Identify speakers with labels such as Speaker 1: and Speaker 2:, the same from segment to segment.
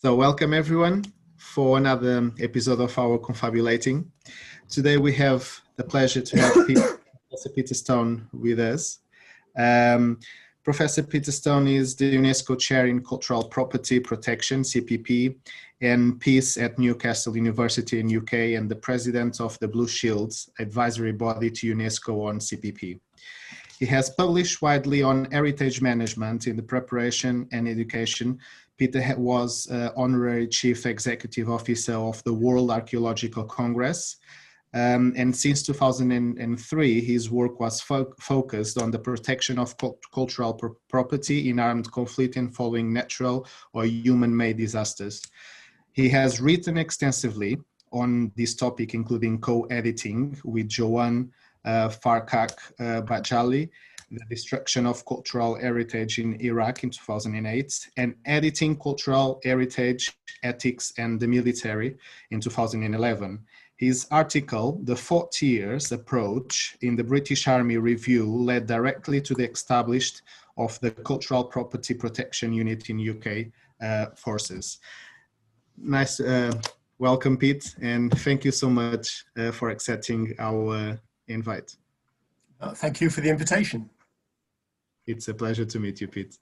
Speaker 1: So, welcome everyone for another episode of our Confabulating. Today we have the pleasure to have Professor Peter Stone with us. Um, Professor Peter Stone is the UNESCO Chair in Cultural Property Protection, CPP, and Peace at Newcastle University in UK and the President of the Blue Shields advisory body to UNESCO on CPP. He has published widely on heritage management in the preparation and education Peter was uh, honorary chief executive officer of the World Archaeological Congress. Um, and since 2003, his work was fo focused on the protection of cult cultural pr property in armed conflict and following natural or human-made disasters. He has written extensively on this topic, including co-editing with Joanne uh, Farchakh uh, Bajjaly the destruction of cultural heritage in Iraq in 2008, and editing cultural heritage, ethics, and the military in 2011. His article, The 4 Tier Approach in the British Army Review, led directly to the established of the Cultural Property Protection Unit in UK uh, forces. Nice, uh, welcome Pete, and thank you so much uh, for accepting our invite.
Speaker 2: Uh, thank you for the invitation.
Speaker 1: It's a pleasure to meet you, Pete.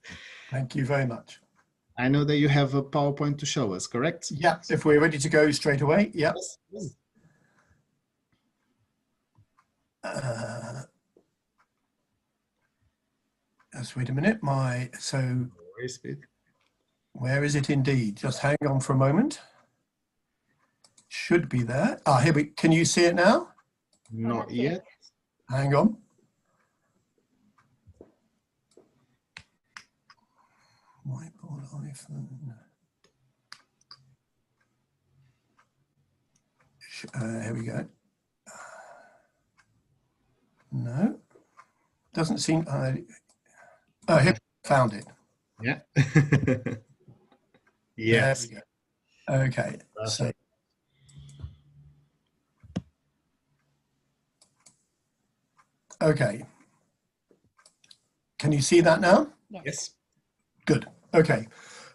Speaker 2: Thank you very much.
Speaker 1: I know that you have a PowerPoint to show us, correct?
Speaker 2: Yeah, if we're ready to go straight away, yeah. Yes. Uh, just wait a minute, my, so, where is it indeed? Just hang on for a moment. Should be there. Ah, here we, can you see it now?
Speaker 1: Not yet.
Speaker 2: Hang on. Whiteboard iPhone. Uh, here we go. No, doesn't seem. Uh, oh, here, found it.
Speaker 1: Yeah. yes.
Speaker 2: Okay. So. Okay. Can you see that now?
Speaker 1: Yes.
Speaker 2: Good. Okay.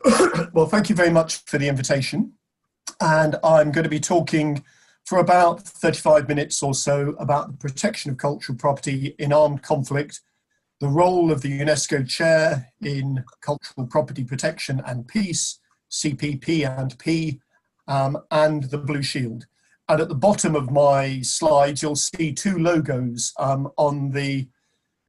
Speaker 2: well, thank you very much for the invitation. And I'm going to be talking for about 35 minutes or so about the protection of cultural property in armed conflict, the role of the UNESCO chair in cultural property protection and peace, CPP and P, um, and the Blue Shield. And at the bottom of my slides, you'll see two logos um, on the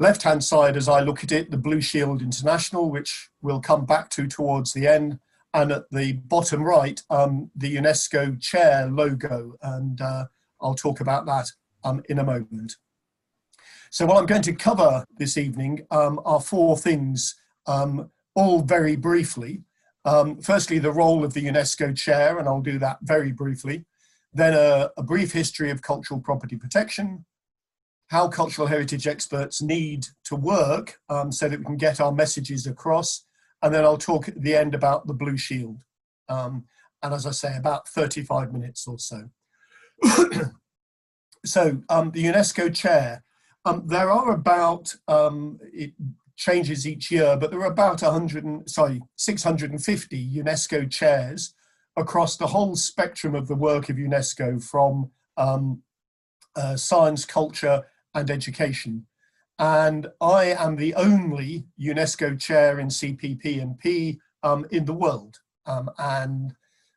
Speaker 2: left hand side as I look at it, the Blue Shield International, which we'll come back to towards the end, and at the bottom right, um, the UNESCO chair logo, and uh, I'll talk about that um, in a moment. So what I'm going to cover this evening um, are four things, um, all very briefly. Um, firstly, the role of the UNESCO chair, and I'll do that very briefly. Then a, a brief history of cultural property protection, how cultural heritage experts need to work um, so that we can get our messages across. And then I'll talk at the end about the Blue Shield. Um, and as I say, about 35 minutes or so. so um, the UNESCO chair, um, there are about, um, it changes each year, but there are about 100, and, sorry, 650 UNESCO chairs across the whole spectrum of the work of UNESCO from um, uh, science, culture, and education. And I am the only UNESCO chair in CPP and P um, in the world. Um, and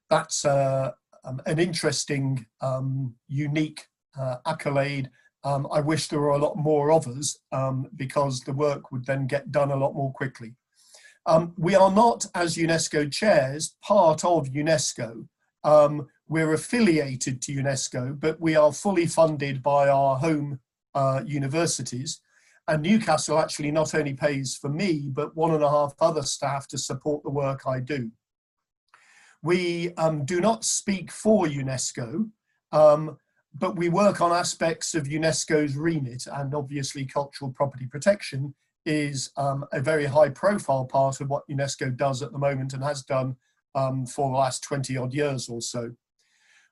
Speaker 2: that's uh, um, an interesting, um, unique uh, accolade. Um, I wish there were a lot more of us um, because the work would then get done a lot more quickly. we are not, as UNESCO chairs, part of UNESCO. we're affiliated to UNESCO, but we are fully funded by our home uh, universities. And Newcastle actually not only pays for me, but one and a half other staff to support the work I do. We um, do not speak for UNESCO, um, but we work on aspects of UNESCO's remit, and obviously cultural property protection is um, a very high profile part of what UNESCO does at the moment and has done um, for the last 20 odd years or so.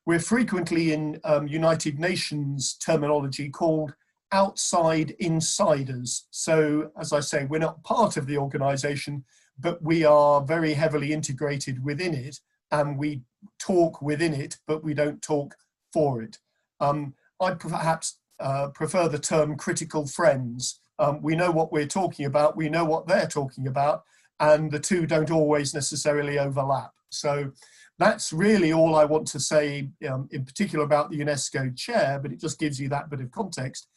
Speaker 2: We're frequently in um, United Nations terminology called outside insiders. So, as I say, we're not part of the organization, but we are very heavily integrated within it. and we talk within it, but we don't talk for it. Um, I'd perhaps uh, prefer the term critical friends. Um, we know what we're talking about, we know what they're talking about, and the two don't always necessarily overlap. So that's really all I want to say um, in particular about the UNESCO chair, but it just gives you that bit of context.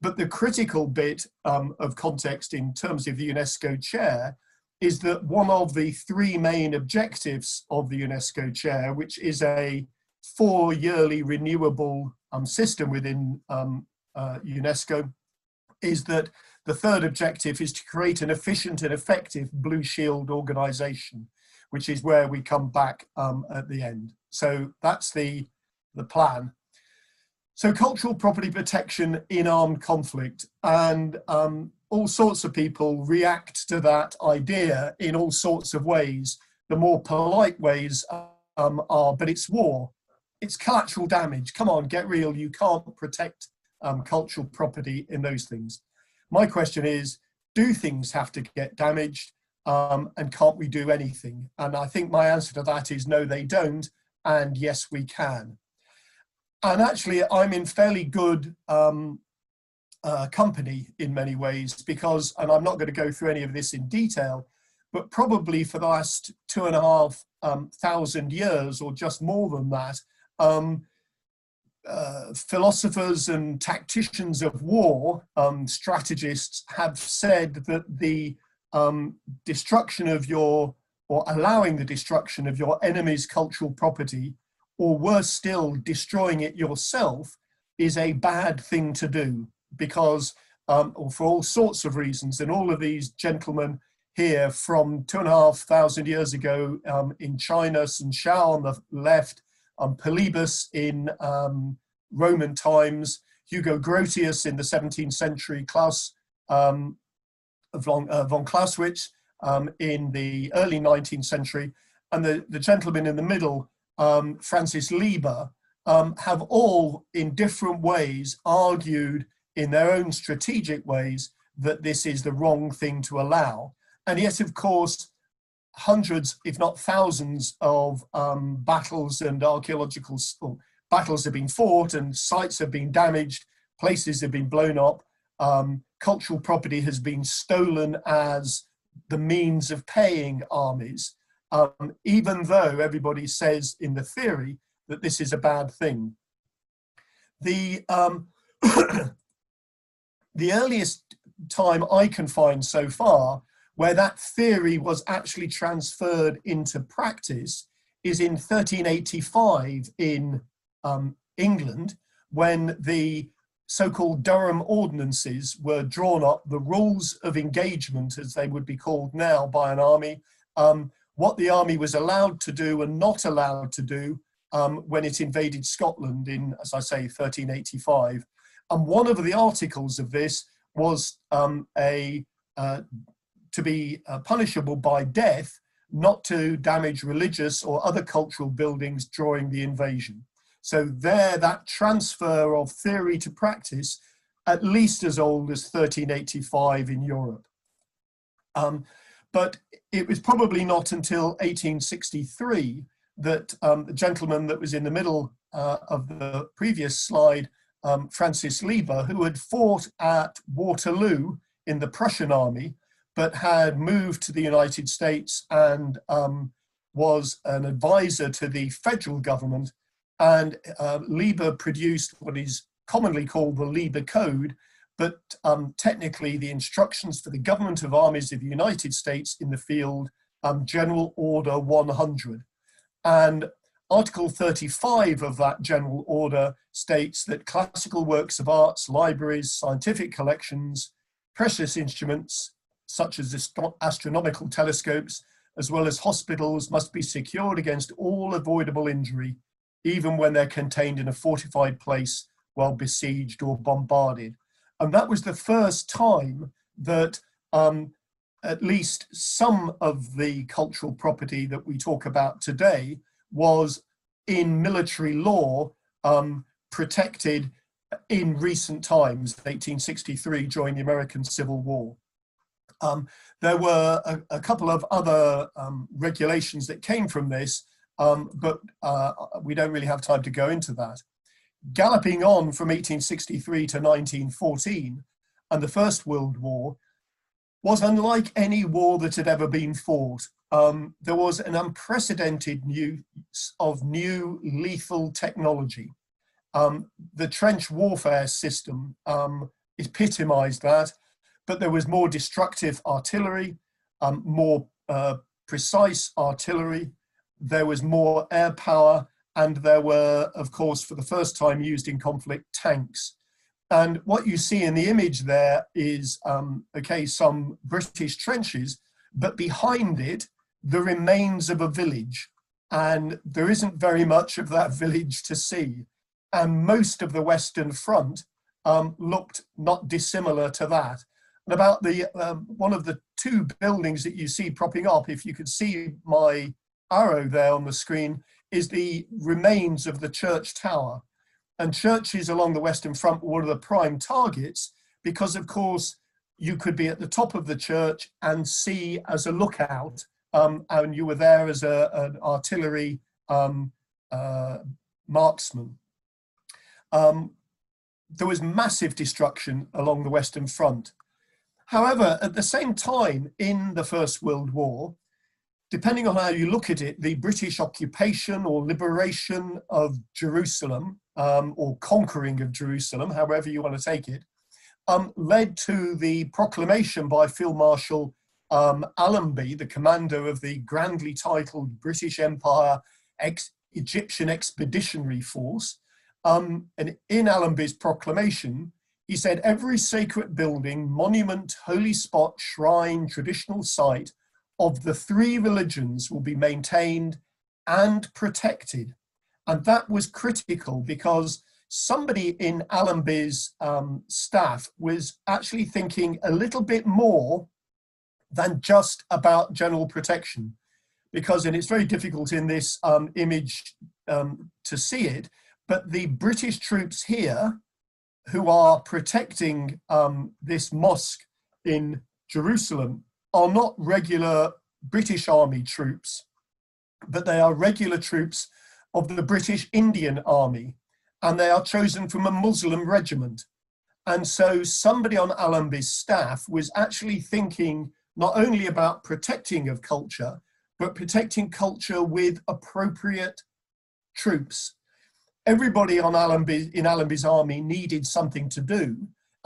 Speaker 2: But the critical bit um, of context in terms of the UNESCO chair is that one of the three main objectives of the UNESCO chair, which is a four yearly renewable um, system within um, uh, UNESCO, is that the third objective is to create an efficient and effective Blue Shield organization, which is where we come back um, at the end. So that's the, the plan. So cultural property protection in armed conflict and um, all sorts of people react to that idea in all sorts of ways. The more polite ways um, are, but it's war. It's collateral damage. Come on, get real. You can't protect um, cultural property in those things. My question is, do things have to get damaged? Um, and can't we do anything? And I think my answer to that is no, they don't. And yes, we can and actually, I'm in fairly good um, uh, company in many ways because, and I'm not going to go through any of this in detail, but probably for the last two and a half um, thousand years or just more than that, um, uh, philosophers and tacticians of war, um, strategists, have said that the um, destruction of your, or allowing the destruction of your enemy's cultural property or worse still, destroying it yourself is a bad thing to do because, um, or for all sorts of reasons, and all of these gentlemen here from two and a half thousand years ago um, in China, Sun Tzu on the left, um, Polybius in um, Roman times, Hugo Grotius in the 17th century, Klaus um, von, uh, von Clausewitz um, in the early 19th century, and the, the gentleman in the middle um, Francis Lieber, um, have all in different ways argued in their own strategic ways that this is the wrong thing to allow. And yet, of course, hundreds, if not thousands, of um, battles and archaeological battles have been fought and sites have been damaged, places have been blown up, um, cultural property has been stolen as the means of paying armies um, even though everybody says in the theory that this is a bad thing. The, um, the earliest time I can find so far where that theory was actually transferred into practice is in 1385 in um, England when the so-called Durham Ordinances were drawn up, the rules of engagement, as they would be called now by an army, um, what the army was allowed to do and not allowed to do um, when it invaded Scotland in, as I say, 1385. And one of the articles of this was um, a uh, to be uh, punishable by death, not to damage religious or other cultural buildings during the invasion. So there, that transfer of theory to practice, at least as old as 1385 in Europe. Um, but it was probably not until 1863 that um, the gentleman that was in the middle uh, of the previous slide, um, Francis Lieber, who had fought at Waterloo in the Prussian army, but had moved to the United States and um, was an advisor to the federal government. And uh, Lieber produced what is commonly called the Lieber Code, but um, technically the instructions for the government of armies of the United States in the field, um, General Order 100. And Article 35 of that General Order states that classical works of arts, libraries, scientific collections, precious instruments, such as astronomical telescopes, as well as hospitals, must be secured against all avoidable injury, even when they're contained in a fortified place while besieged or bombarded. And that was the first time that um, at least some of the cultural property that we talk about today was in military law um, protected in recent times, 1863, during the American Civil War. Um, there were a, a, couple of other um, regulations that came from this, um, but uh, we don't really have time to go into that. Galloping on from 1863 to 1914 and the First World War was unlike any war that had ever been fought. Um, there was an unprecedented use of new lethal technology. Um, the trench warfare system um, epitomized that, but there was more destructive artillery, um, more uh, precise artillery, there was more air power, and there were, of course, for the first time used in conflict, tanks. And what you see in the image there is, um, okay, some British trenches, but behind it, the remains of a village. And there isn't very much of that village to see. And most of the Western Front um, looked not dissimilar to that. And about the um, one of the two buildings that you see propping up, if you could see my arrow there on the screen, is the remains of the church tower and churches along the Western Front were one of the prime targets because, of course, you could be at the top of the church and see as a lookout, um, and you were there as a, an artillery um, uh, marksman. Um, there was massive destruction along the Western Front. However, at the same time, in the First World War, depending on how you look at it, the British occupation or liberation of Jerusalem um, or conquering of Jerusalem, however you want to take it, um, led to the proclamation by Field Marshal um, Allenby, the commander of the grandly titled British Empire Ex- Egyptian Expeditionary Force. Um, and in Allenby's proclamation, he said, Every sacred building, monument, holy spot, shrine, traditional site of the three religions will be maintained and protected and that was critical because somebody in Allenby's um, staff was actually thinking a little bit more than just about general protection. Because, and it's very difficult in this um, image um, to see it, but the British troops here who are protecting um, this mosque in Jerusalem are not regular British Army troops, but they are regular troops of the British Indian Army, and they are chosen from a Muslim regiment. And so somebody on Allenby's staff was actually thinking not only about protecting of culture, but protecting culture with appropriate troops. Everybody on Allenby, in Allenby's army needed something to do,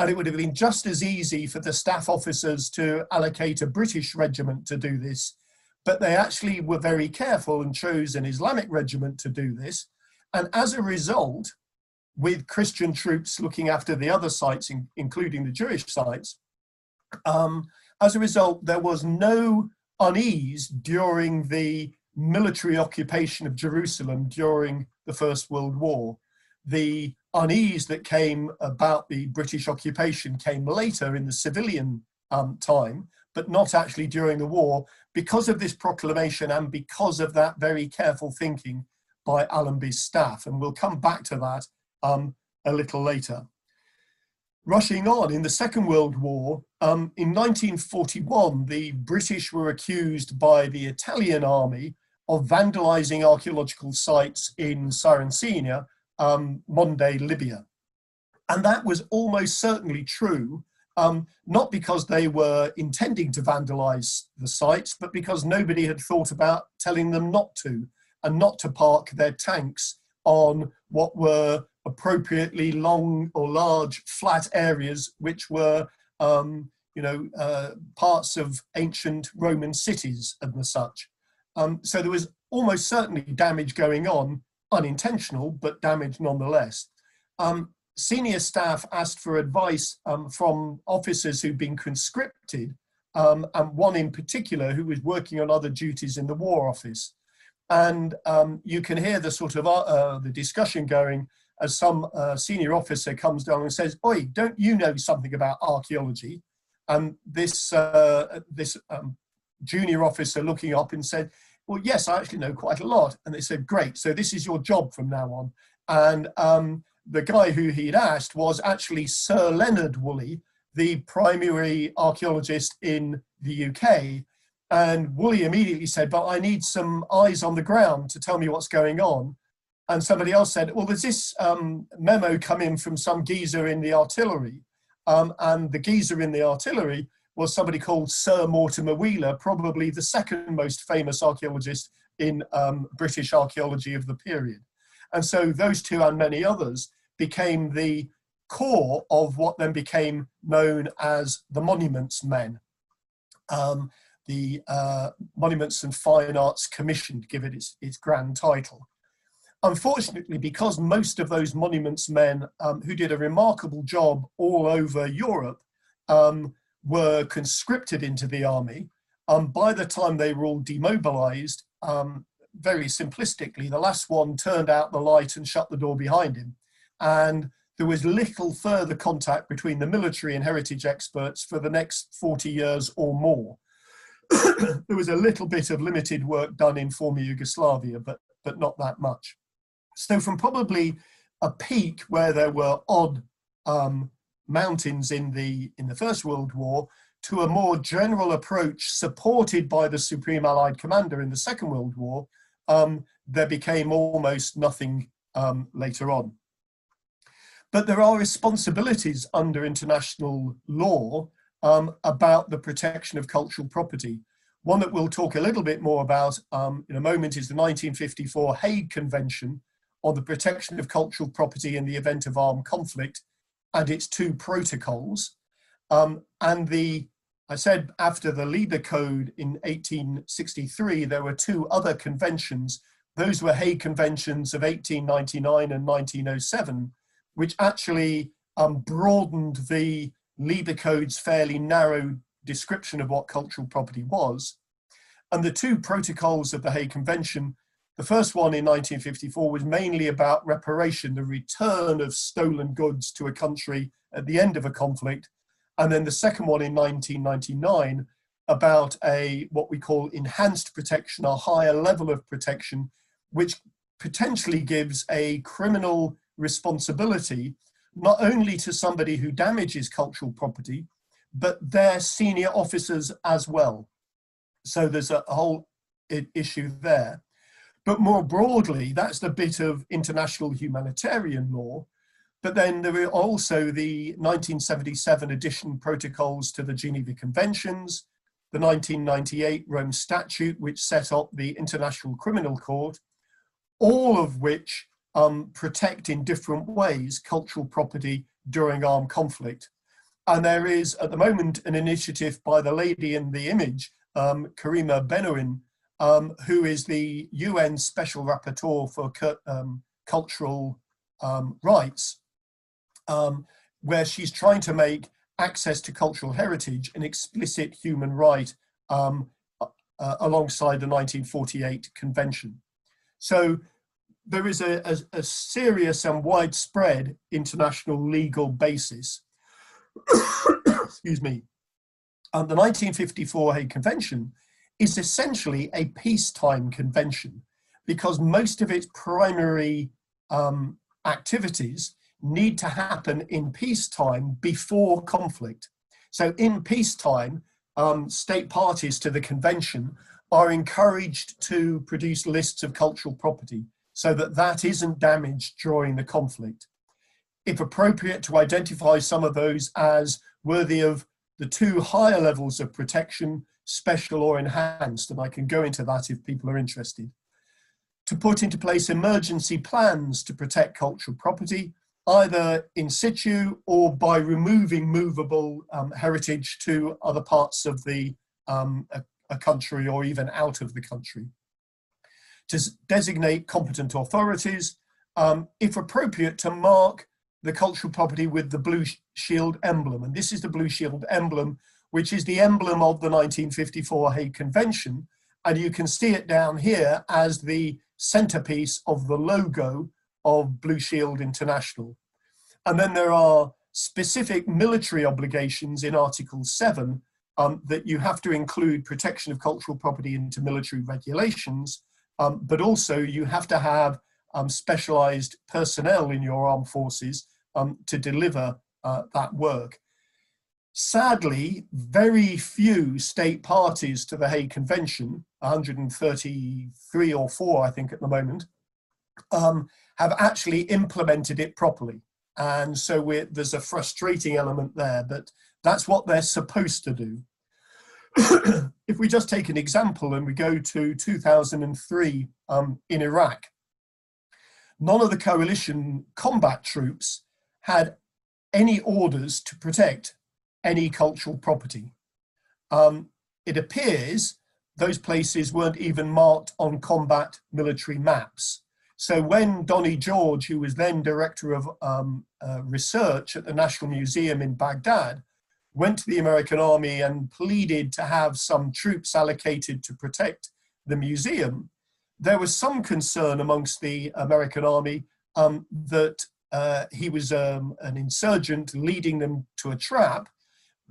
Speaker 2: and it would have been just as easy for the staff officers to allocate a British regiment to do this but they actually were very careful and chose an Islamic regiment to do this. And as a result, with Christian troops looking after the other sites, in, including the Jewish sites, um, as a result, there was no unease during the military occupation of Jerusalem during the First World War. The unease that came about the British occupation came later in the civilian um, time, but not actually during the war because of this proclamation and because of that very careful thinking by Allenby's staff. And we'll come back to that um, a little later. Rushing on, in the Second World War, um, in 1941, the British were accused by the Italian army of vandalizing archaeological sites in Cyrenaica, um, modern day Libya. And that was almost certainly true um, not because they were intending to vandalize the sites, but because nobody had thought about telling them not to and not to park their tanks on what were appropriately long or large flat areas, which were, um, you know, uh, parts of ancient Roman cities and the such. Um, so there was almost certainly damage going on, unintentional, but damage nonetheless. Um, senior staff asked for advice um, from officers who'd been conscripted, um, and one in particular who was working on other duties in the War Office. And um, you can hear the sort of uh, uh, the discussion going as some uh, senior officer comes down and says, "Oi, don't you know something about archaeology?" And this uh, this um, junior officer looking up and said, "Well, yes, I actually know quite a lot." And they said, "Great, so this is your job from now on." And um, the guy who he'd asked was actually Sir Leonard Woolley, the primary archaeologist in the UK. And Woolley immediately said, but I need some eyes on the ground to tell me what's going on. And somebody else said, well, there's this um, memo come in from some geezer in the artillery. Um, and the geezer in the artillery was somebody called Sir Mortimer Wheeler, probably the second most famous archaeologist in um, British archaeology of the period. And so those two and many others became the core of what then became known as the Monuments Men. Um, the uh, Monuments and Fine Arts Commission, to give it its, its grand title. Unfortunately, because most of those monuments men um, who did a remarkable job all over Europe um, were conscripted into the army, um, by the time they were all demobilized, um, very simplistically, the last one turned out the light and shut the door behind him. And there was little further contact between the military and heritage experts for the next 40 years or more. there was a little bit of limited work done in former Yugoslavia, but, but not that much. So from probably a peak where there were odd um, mountains in the, in the First World War to a more general approach supported by the Supreme Allied Commander in the Second World War, um, there became almost nothing um, later on. But there are responsibilities under international law um, about the protection of cultural property. One that we'll talk a little bit more about um, in a moment is the 1954 Hague Convention on the protection of cultural property in the event of armed conflict and its two protocols. Um, and the, I said after the Lieber Code in 1863, there were two other conventions. Those were Hague Conventions of 1899 and 1907, which actually um, broadened the Lieber Code's fairly narrow description of what cultural property was. And the two protocols of the Hague Convention, the first one in 1954 was mainly about reparation, the return of stolen goods to a country at the end of a conflict. And then the second one in 1999 about a what we call enhanced protection, a higher level of protection, which potentially gives a criminal responsibility not only to somebody who damages cultural property, but their senior officers as well. So there's a whole issue there. But more broadly, that's the bit of international humanitarian law. But then there are also the 1977 addition protocols to the Geneva Conventions, the 1998 Rome Statute, which set up the International Criminal Court, all of which um, protect in different ways cultural property during armed conflict. And there is at the moment an initiative by the lady in the image, um, Karima Bennoune, um, who is the UN Special Rapporteur for um, Cultural um, Rights, um, where she's trying to make access to cultural heritage an explicit human right um, uh, alongside the 1948 Convention. So there is a, a, a serious and widespread international legal basis. Excuse me. Um, the 1954 Hague Convention is essentially a peacetime convention because most of its primary um, activities need to happen in peacetime before conflict. So, in peacetime, um, state parties to the convention are encouraged to produce lists of cultural property so that that isn't damaged during the conflict. If appropriate, to identify some of those as worthy of the two higher levels of protection, special or enhanced, and I can go into that if people are interested. To put into place emergency plans to protect cultural property, either in situ or by removing movable um, heritage to other parts of the um, a, a country or even out of the country to designate competent authorities, um, if appropriate, to mark the cultural property with the blue shield emblem. And this is the blue shield emblem, which is the emblem of the 1954 Hague Convention. And you can see it down here as the centerpiece of the logo of Blue Shield International. And then there are specific military obligations in Article 7 um, that you have to include protection of cultural property into military regulations um, but also you have to have um, specialized personnel in your armed forces um, to deliver uh, that work. Sadly, very few state parties to the Hague Convention, 133 or 4, I think, at the moment, um, have actually implemented it properly. And so there's a frustrating element there, but that's what they're supposed to do. if we just take an example and we go to 2003 um, in Iraq, none of the coalition combat troops had any orders to protect any cultural property. Um, it appears those places weren't even marked on combat military maps. So when Donnie George, who was then director of um, uh, research at the National Museum in Baghdad, went to the American Army and pleaded to have some troops allocated to protect the museum, there was some concern amongst the American Army um, that uh, he was um, an insurgent leading them to a trap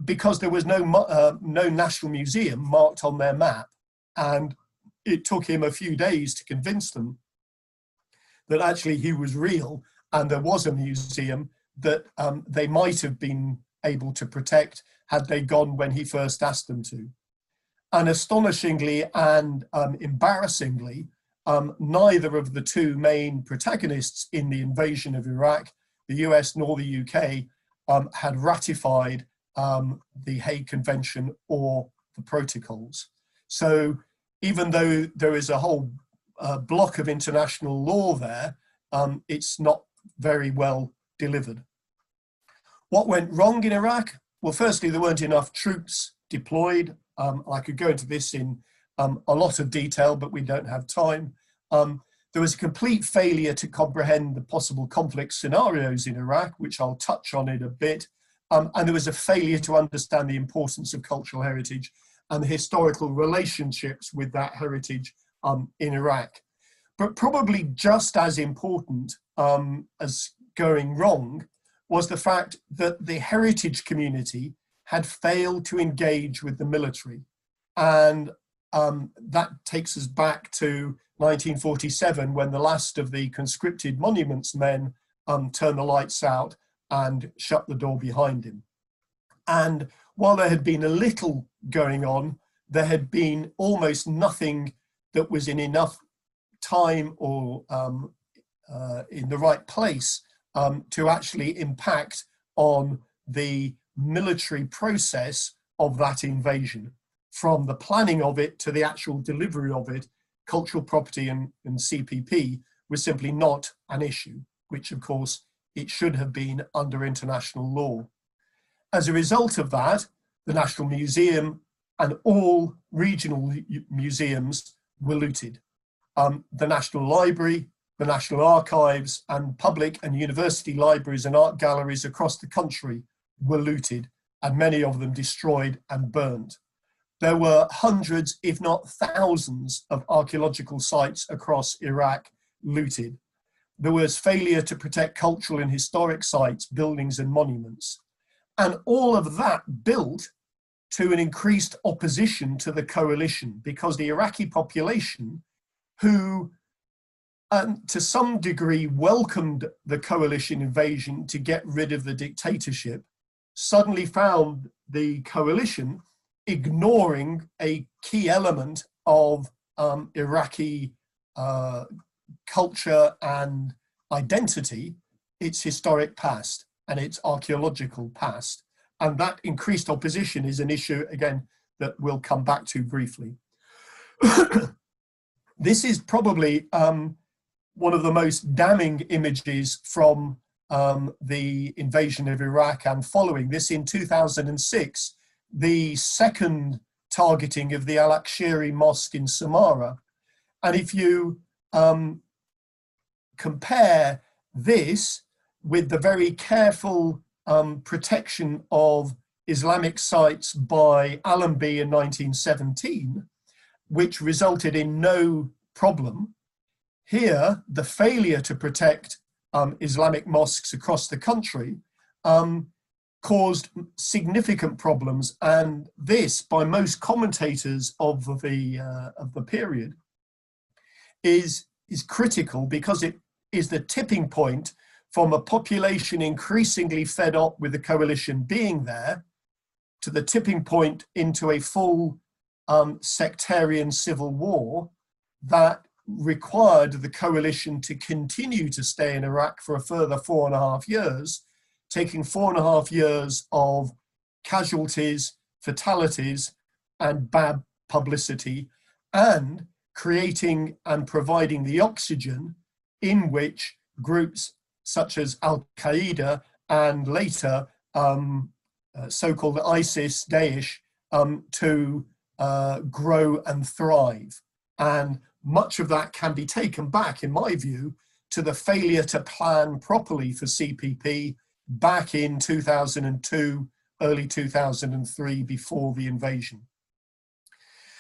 Speaker 2: because there was no, uh, no national museum marked on their map. And it took him a few days to convince them that actually he was real and there was a museum that um, they might have been able to protect had they gone when he first asked them to. And astonishingly and um, embarrassingly, um, neither of the two main protagonists in the invasion of Iraq, the US nor the UK, um, had ratified um, the Hague Convention or the protocols. So even though there is a whole uh, block of international law there, um, it's not very well delivered. What went wrong in Iraq? Well, firstly, there weren't enough troops deployed. Um, I could go into this in um, a lot of detail, but we don't have time. Um, there was a complete failure to comprehend the possible conflict scenarios in Iraq, which I'll touch on in a bit. Um, and there was a failure to understand the importance of cultural heritage and the historical relationships with that heritage um, in Iraq. But probably just as important um, as going wrong was the fact that the heritage community had failed to engage with the military. And um, that takes us back to 1947 when the last of the conscripted monuments men um, turned the lights out and shut the door behind him. And while there had been a little going on, there had been almost nothing that was in enough time or um, uh, in the right place um, to actually impact on the military process of that invasion. From the planning of it to the actual delivery of it, cultural property and, and CPP was simply not an issue, which of course it should have been under international law. As a result of that, the National Museum and all regional museums were looted. Um, the National Library the National Archives and public and university libraries and art galleries across the country were looted and many of them destroyed and burned. There were hundreds, if not thousands, of archaeological sites across Iraq looted. There was failure to protect cultural and historic sites, buildings, and monuments. And all of that built to an increased opposition to the coalition because the Iraqi population, who and to some degree welcomed the coalition invasion to get rid of the dictatorship, suddenly found the coalition ignoring a key element of um, Iraqi uh, culture and identity, its historic past and its archaeological past. And that increased opposition is an issue, again, that we'll come back to briefly. this is probably um, one of the most damning images from um, the invasion of Iraq and following this in 2006, the second targeting of the Al Askari Mosque in Samarra. And if you um, compare this with the very careful um, protection of Islamic sites by Allenby in 1917, which resulted in no problem, here, the failure to protect um, Islamic mosques across the country um, caused significant problems, and this, by most commentators of the uh, of the period, is is critical because it is the tipping point from a population increasingly fed up with the coalition being there to the tipping point into a full um, sectarian civil war that required the coalition to continue to stay in Iraq for a further four and a half years, taking four and a half years of casualties, fatalities, and bad publicity, and creating and providing the oxygen in which groups such as Al Qaeda and later um, uh, so called ISIS, Daesh, um, to uh, grow and thrive. And much of that can be taken back, in my view, to the failure to plan properly for CPP back in 2002, early 2003, before the invasion.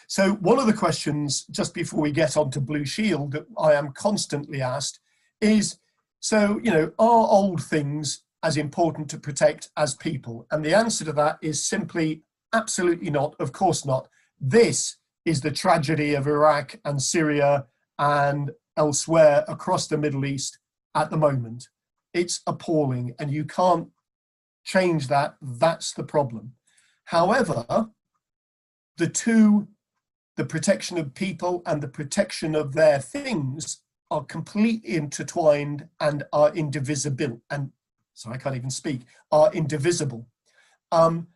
Speaker 2: So, one of the questions, just before we get on to Blue Shield, that I am constantly asked is so, you know, are old things as important to protect as people? And the answer to that is simply absolutely not, of course not. This is the tragedy of Iraq and Syria and elsewhere across the Middle East at the moment. It's appalling, and you can't change that. That's the problem. However, the two, the protection of people and the protection of their things, are completely intertwined and are indivisible. And sorry, I can't even speak. Are indivisible. Um,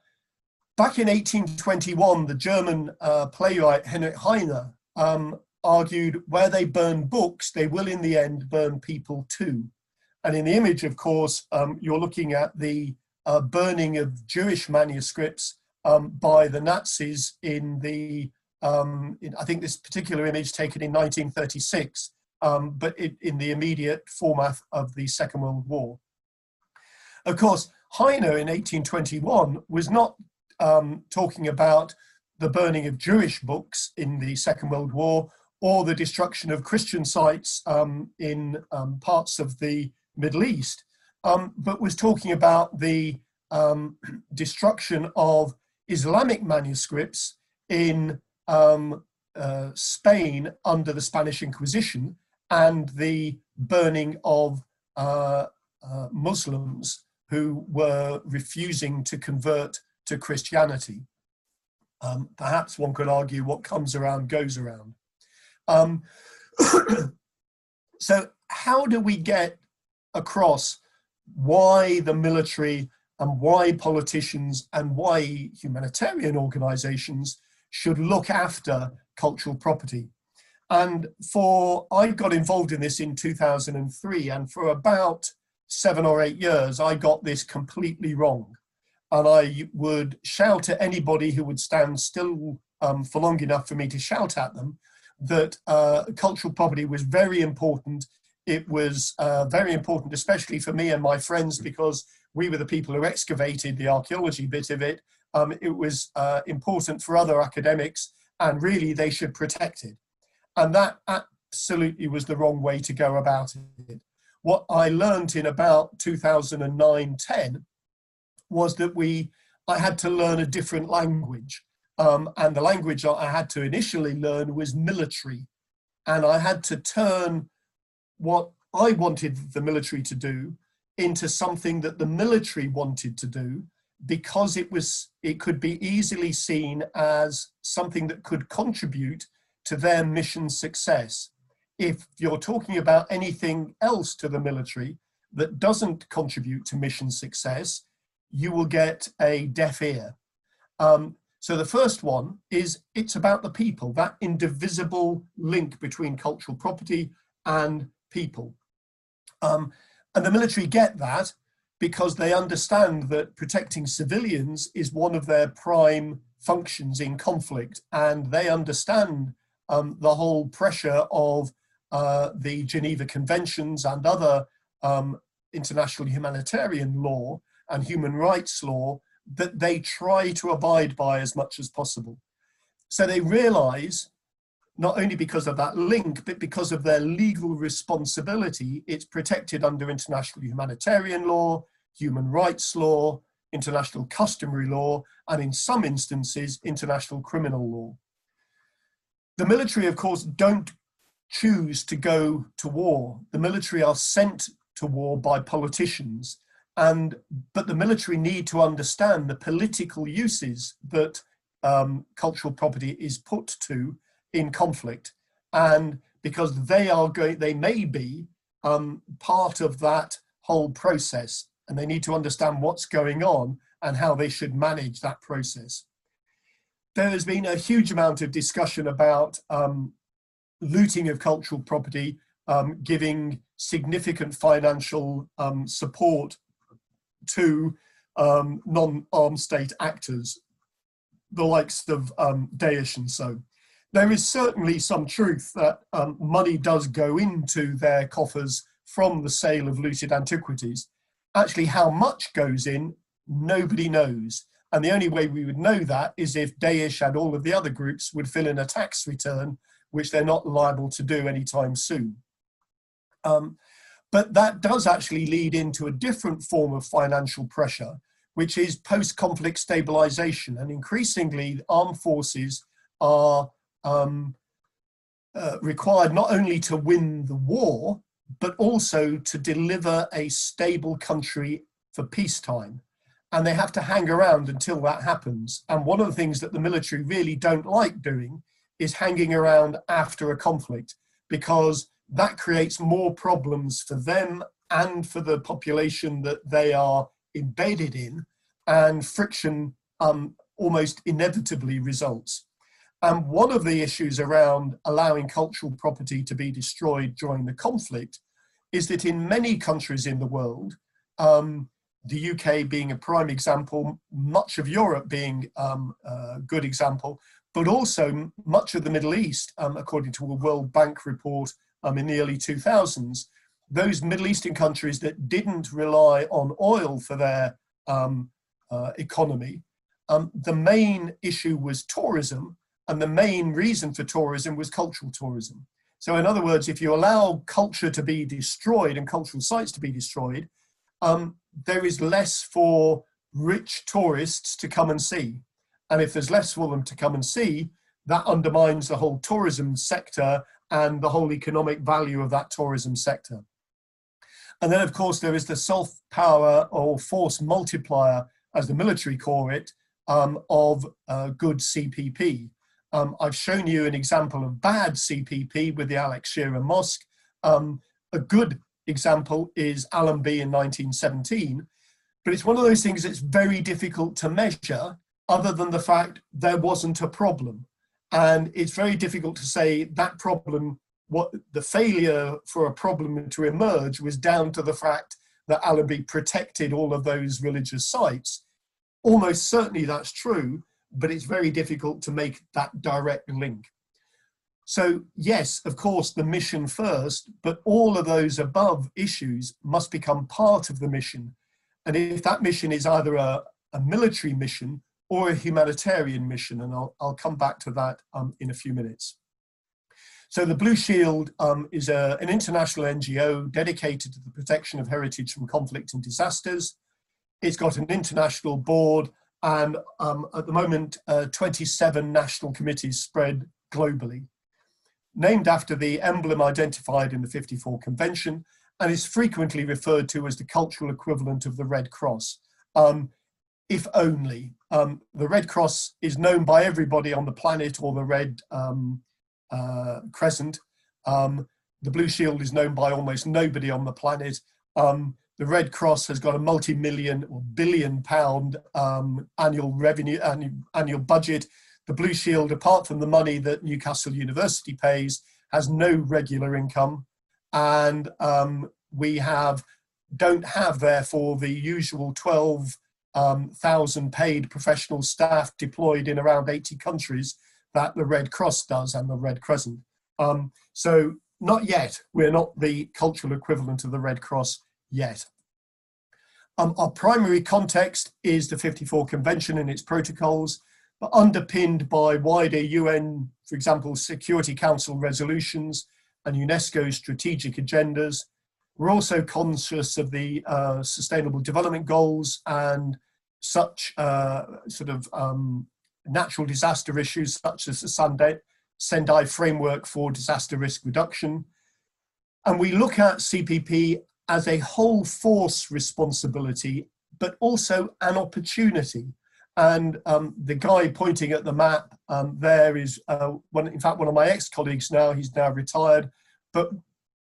Speaker 2: back in 1821, the German uh, playwright Heinrich Heine um, argued where they burn books, they will in the end burn people too. And in the image, of course, um, you're looking at the uh, burning of Jewish manuscripts um, by the Nazis in the, um, in, I think this particular image taken in 1936, um, but it, in the immediate format of the Second World War. Of course, Heine in 1821 was not um, talking about the burning of Jewish books in the Second World War or the destruction of Christian sites um, in parts of the Middle East, um, but was talking about the um, destruction of Islamic manuscripts in um, uh, Spain under the Spanish Inquisition and the burning of uh, uh, Muslims who were refusing to convert to Christianity. Um, perhaps one could argue what comes around goes around. Um, so, how do we get across why the military and why politicians and why humanitarian organizations should look after cultural property? And for I got involved in this in 2003, and for about seven or eight years, I got this completely wrong and I would shout at anybody who would stand still um, for long enough for me to shout at them that uh, cultural property was very important. It was uh, very important, especially for me and my friends, because we were the people who excavated the archaeology bit of it. Um, it was uh, important for other academics, and really they should protect it. And that absolutely was the wrong way to go about it. What I learned in about 2009 10 was that we I had to learn a different language. Um, and the language I had to initially learn was military. And I had to turn what I wanted the military to do into something that the military wanted to do because it was it could be easily seen as something that could contribute to their mission success. If you're talking about anything else to the military that doesn't contribute to mission success, you will get a deaf ear. Um, so the first one is it's about the people, that indivisible link between cultural property and people. Um, and the military get that because they understand that protecting civilians is one of their prime functions in conflict. And they understand um, the whole pressure of uh, the Geneva Conventions and other um, international humanitarian law and human rights law that they try to abide by as much as possible. So they realize, not only because of that link, but because of their legal responsibility, it's protected under international humanitarian law, human rights law, international customary law, and in some instances, international criminal law. The military, of course, don't choose to go to war. The military are sent to war by politicians and but the military need to understand the political uses that um, cultural property is put to in conflict, and because they are going, they may be um, part of that whole process, and they need to understand what's going on and how they should manage that process. There has been a huge amount of discussion about um, looting of cultural property, um, giving significant financial um, support to um, non-armed state actors, the likes of um, Daesh and so. There is certainly some truth that um, money does go into their coffers from the sale of looted antiquities. Actually, how much goes in, nobody knows. And the only way we would know that is if Daesh and all of the other groups would fill in a tax return, which they're not liable to do anytime soon. Um, but that does actually lead into a different form of financial pressure, which is post conflict stabilization. And increasingly, armed forces are um, uh, required not only to win the war, but also to deliver a stable country for peacetime. And they have to hang around until that happens. And one of the things that the military really don't like doing is hanging around after a conflict because that creates more problems for them and for the population that they are embedded in, and friction um, almost inevitably results. And one of the issues around allowing cultural property to be destroyed during the conflict is that in many countries in the world, um, the UK being a prime example, much of Europe being um, a good example, but also much of the Middle East, um, according to a World Bank report um, in the early 2000s, those Middle Eastern countries that didn't rely on oil for their um, uh, economy, um, the main issue was tourism, and the main reason for tourism was cultural tourism. So, in other words, if you allow culture to be destroyed and cultural sites to be destroyed, um, there is less for rich tourists to come and see. And if there's less for them to come and see, that undermines the whole tourism sector and the whole economic value of that tourism sector. And then, of course, there is the soft power or force multiplier, as the military call it, um, of uh, good CPP. Um, I've shown you an example of bad CPP with the Al Askari Mosque. Um, a good example is Allenby in 1917, but it's one of those things that's very difficult to measure other than the fact there wasn't a problem. And it's very difficult to say that problem, what the failure for a problem to emerge was down to the fact that Allenby protected all of those religious sites. Almost certainly that's true, but it's very difficult to make that direct link. So, yes, of course, the mission first, but all of those above issues must become part of the mission. And if that mission is either a, a military mission or a humanitarian mission, and I'll, I'll come back to that um, in a few minutes. So the Blue Shield um, is a, an international NGO dedicated to the protection of heritage from conflict and disasters. It's got an international board and um, at the moment uh, 27 national committees spread globally. Named after the emblem identified in the 54 Convention and is frequently referred to as the cultural equivalent of the Red Cross. Um, if only. Um, the Red Cross is known by everybody on the planet, or the Red um, uh, Crescent. Um, the Blue Shield is known by almost nobody on the planet. Um, the Red Cross has got a multi-million or billion pound um, annual revenue, annual, annual budget. The Blue Shield, apart from the money that Newcastle University pays, has no regular income, and um, we have don't have therefore the usual 12 um, thousand paid professional staff deployed in around 80 countries that the Red Cross does and the Red Crescent. Um, so not yet. We're not the cultural equivalent of the Red Cross yet. Um, our primary context is the 54 Convention and its protocols, but underpinned by wider UN, for example, Security Council resolutions and UNESCO strategic agendas, we're also conscious of the uh, Sustainable Development Goals and such uh, sort of um, natural disaster issues, such as the Sendai, Sendai Framework for Disaster Risk Reduction. And we look at CPP as a whole force responsibility, but also an opportunity. And um, the guy pointing at the map um, there is, uh, one, in fact, one of my ex-colleagues now, he's now retired, but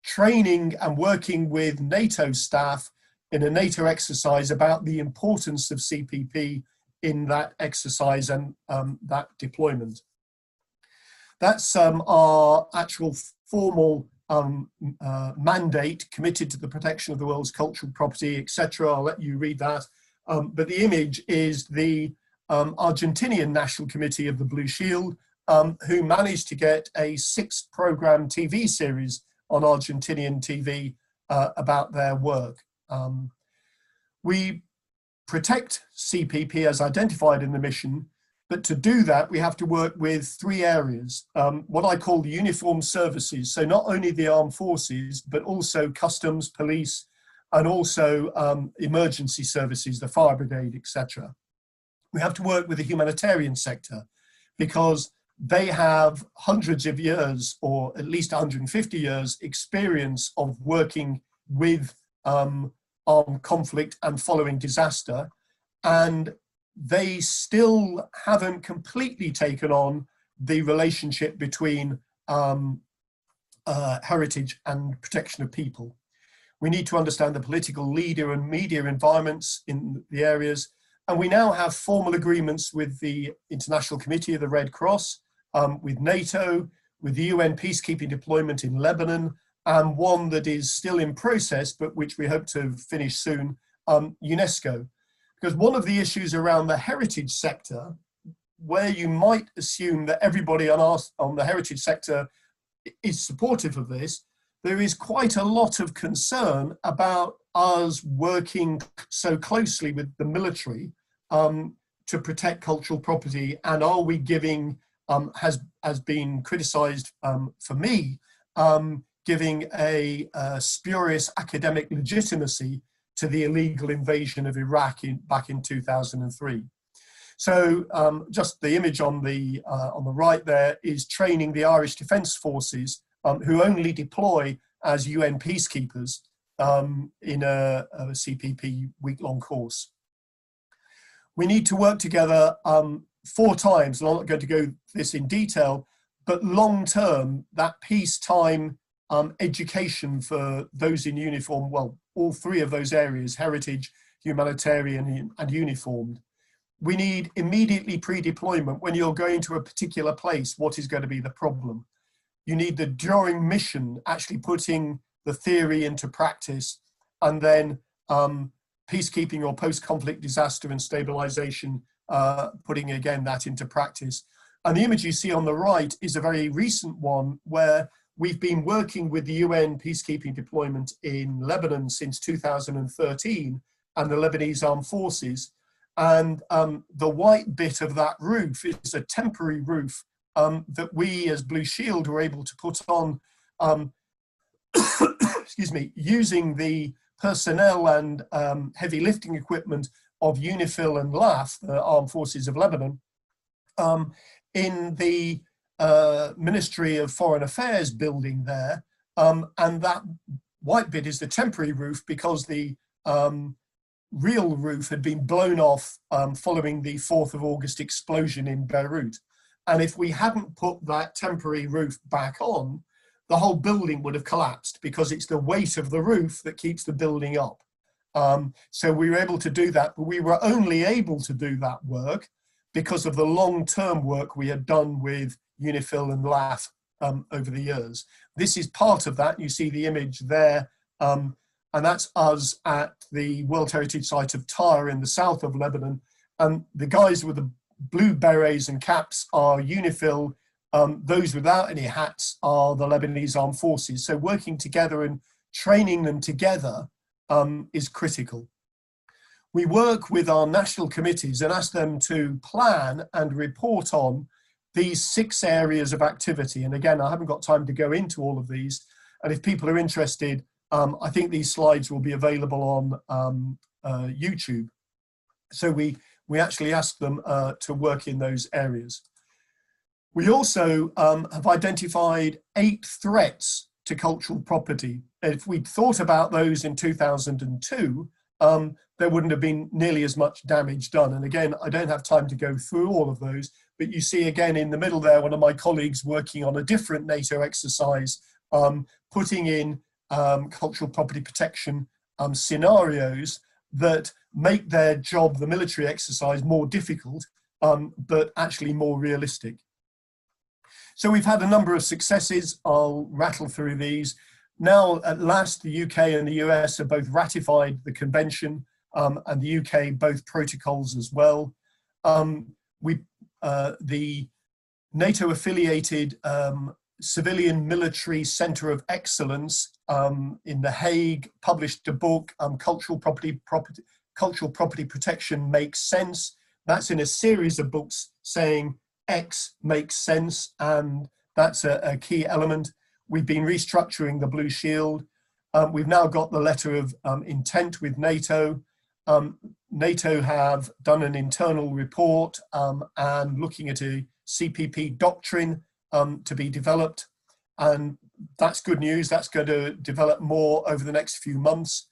Speaker 2: training and working with NATO staff in a NATO exercise about the importance of CPP in that exercise and um, that deployment. That's um, our actual formal um, uh, mandate committed to the protection of the world's cultural property, etc. I'll let you read that. Um, but the image is the um, Argentinian National Committee of the Blue Shield, um, who managed to get a six program TV series on Argentinian TV uh, about their work. Um, we protect CPP as identified in the mission, but to do that, we have to work with three areas, um, what I call the uniform services. So not only the armed forces, but also customs, police, and also um, emergency services, the fire brigade, etc. We have to work with the humanitarian sector because they have hundreds of years or at least 150 years experience of working with um, armed conflict and following disaster and they still haven't completely taken on the relationship between um, uh, heritage and protection of people. We need to understand the political leader and media environments in the areas. And we now have formal agreements with the International Committee of the Red Cross, um, with NATO, with the UN peacekeeping deployment in Lebanon, and one that is still in process, but which we hope to finish soon, um, UNESCO. Because one of the issues around the heritage sector, where you might assume that everybody on, our, on the heritage sector is supportive of this, there is quite a lot of concern about us working so closely with the military um, to protect cultural property, and are we giving um, has has been criticised um, for me um, giving a, a, spurious academic legitimacy to the illegal invasion of Iraq in, back in 2003. So um, just the image on the, uh, on the right there is training the Irish Defence Forces um, who only deploy as UN peacekeepers um, in a, a, CPP week-long course. We need to work together um, four times, and I'm not going to go this in detail, but long-term, that peacetime um, education for those in uniform, well, all three of those areas, heritage, humanitarian and uniformed. We need immediately pre-deployment when you're going to a particular place, what is going to be the problem? You need the during mission, actually putting the theory into practice and then um, peacekeeping or post-conflict disaster and stabilization, uh, putting again that into practice. And the image you see on the right is a very recent one where We've been working with the UN peacekeeping deployment in Lebanon since 2013 and the Lebanese armed forces. And um, the white bit of that roof is a temporary roof um, that we as Blue Shield were able to put on, um, excuse me, using the personnel and um, heavy lifting equipment of UNIFIL and LAF, the Armed Forces of Lebanon, um, in the Ministry of Foreign Affairs building there. Um, and that white bit is the temporary roof because the um, real roof had been blown off um, following the 4th of August explosion in Beirut. And if we hadn't put that temporary roof back on, the whole building would have collapsed because it's the weight of the roof that keeps the building up. Um, so we were able to do that, but we were only able to do that work because of the long-term work we had done with UNIFIL and LAF um, over the years. This is part of that. You see the image there, um, and that's us at the World Heritage Site of Tyre in the south of Lebanon. And the guys with the blue berets and caps are UNIFIL. Um, those without any hats are the Lebanese Armed Forces. So working together and training them together um, is critical. We work with our national committees and ask them to plan and report on these six areas of activity. And again, I haven't got time to go into all of these. And if people are interested, um, I think these slides will be available on um, uh, YouTube. So we, we actually ask them uh, to work in those areas. We also um, have identified eight threats to to cultural property. If we'd thought about those in 2002, um, there wouldn't have been nearly as much damage done. And again, I don't have time to go through all of those, but you see again in the middle there, one of my colleagues working on a different NATO exercise, um, putting in um, cultural property protection um, scenarios that make their job, the military exercise, more difficult, um, but actually more realistic. So we've had a number of successes. I'll rattle through these. Now, at last, the UK and the US have both ratified the convention, um, and the UK both protocols as well. Um, we, uh, the NATO-affiliated um, Civilian Military Center of Excellence um, in The Hague published a book, um, Cultural Property, Property, Cultural Property Protection Makes Sense. That's in a series of books saying X makes sense, and that's a, a key element. We've been restructuring the Blue Shield. Um, we've now got the letter of um, intent with NATO. Um, NATO have done an internal report um, and looking at a CPP doctrine um, to be developed. And that's good news. That's going to develop more over the next few months.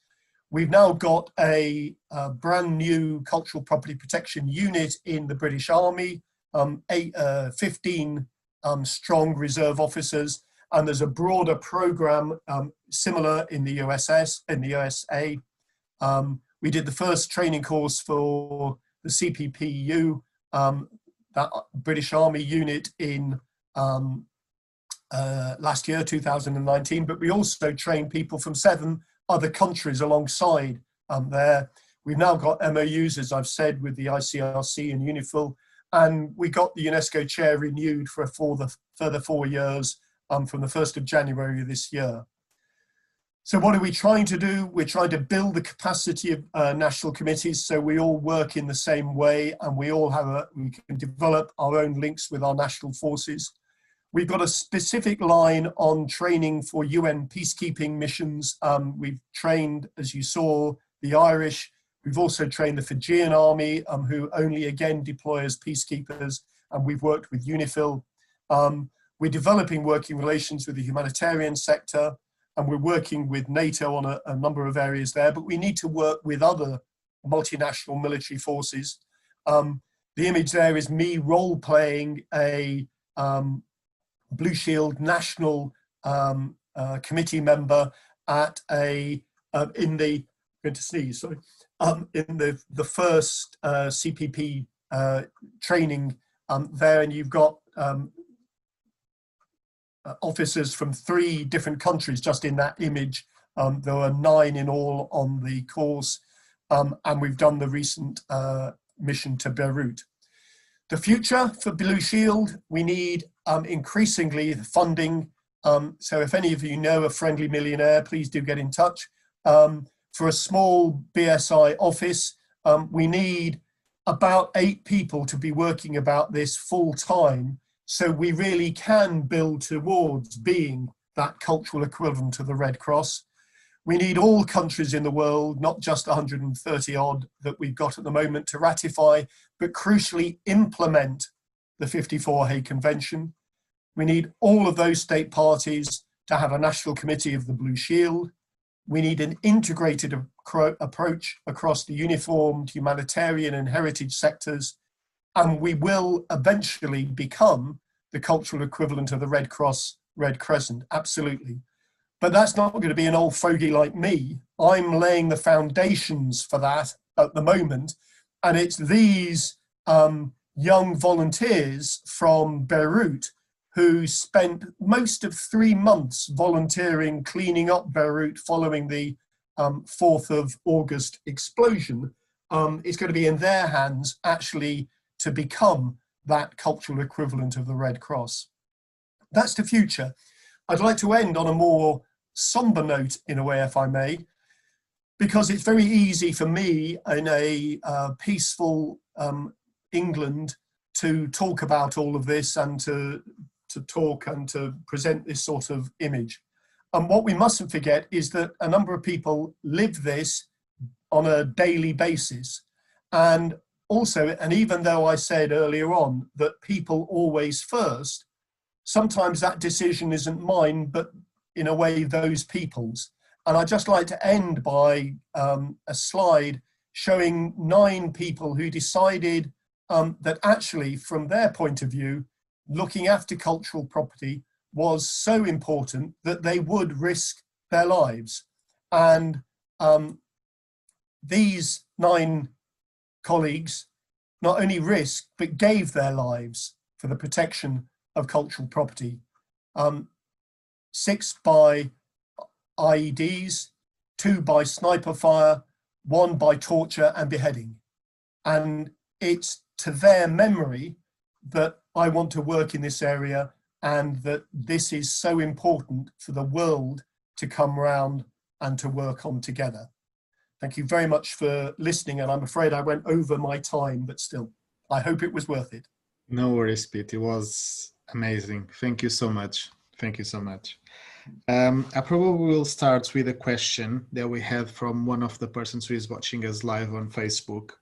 Speaker 2: We've now got a, a brand new cultural property protection unit in the British Army um, eight, uh, 15 um, strong reserve officers, and there's a broader program um, similar in the USS, in the USA. Um, we did the first training course for the CPPU, um, that British Army unit in um, uh, last year, 2019, but we also trained people from seven other countries alongside there. We've now got MOUs, as I've said, with the ICRC and UNIFIL, and we got the UNESCO chair renewed for a further, further four years um, from the 1st of January this year. So what are we trying to do? We're trying to build the capacity of uh, national committees so we all work in the same way and we all have a, we can develop our own links with our national forces. We've got a specific line on training for UN peacekeeping missions. Um, we've trained, as you saw, the Irish, We've also trained the Fijian army, um, who only again deploy as peacekeepers, and we've worked with UNIFIL. Um, we're developing working relations with the humanitarian sector, and we're working with NATO on a, a, number of areas there, but we need to work with other multinational military forces. Um, the image there is me role playing a um, Blue Shield national um, uh, committee member at a, uh, in the, I'm going to sneeze, sorry, um, in the, the first uh, CPP uh, training um, there, and you've got officers from three different countries just in that image. Um, there were nine in all on the course, um, and we've done the recent uh, mission to Beirut. The future for Blue Shield, we need um, increasingly funding. so if any of you know a friendly millionaire, please do get in touch. Um, for a small BSI office, um, we need about eight people to be working about this full time. So we really can build towards being that cultural equivalent to the Red Cross. We need all countries in the world, not just 130 odd that we've got at the moment to ratify, but crucially implement the 54 Hague Convention. We need all of those state parties to have a national committee of the Blue Shield. We need an integrated approach across the uniformed humanitarian and heritage sectors, and we will eventually become the cultural equivalent of the Red Cross, Red Crescent, absolutely. But that's not going to be an old fogey like me. I'm laying the foundations for that at the moment, and it's these um, young volunteers from Beirut who spent most of three months volunteering cleaning up Beirut following the um, 4th of August explosion. Um, it's going to be in their hands actually to become that cultural equivalent of the Red Cross. That's the future. I'd like to end on a more somber note, in a way, if I may, because it's very easy for me in a uh, peaceful um, England to talk about all of this and to to talk and to present this sort of image. And what we mustn't forget is that a number of people live this on a daily basis. And also, and even though I said earlier on that people always first, sometimes that decision isn't mine, but in a way, those peoples. And I'd just like to end by um, a slide showing nine people who decided um, that actually, from their point of view, looking after cultural property was so important that they would risk their lives. And um, these nine colleagues not only risked but gave their lives for the protection of cultural property. Um, six by IEDs, two by sniper fire, one by torture and beheading. And it's to their memory that I want to work in this area and that this is so important for the world to come round and to work on together. Thank you very much for listening and I'm afraid I went over my time, but still, I hope it was worth it.
Speaker 1: No worries, Pete. It was amazing. Thank you so much. Thank you so much. Um, I probably will start with a question that we had from one of the persons who is watching us live on Facebook.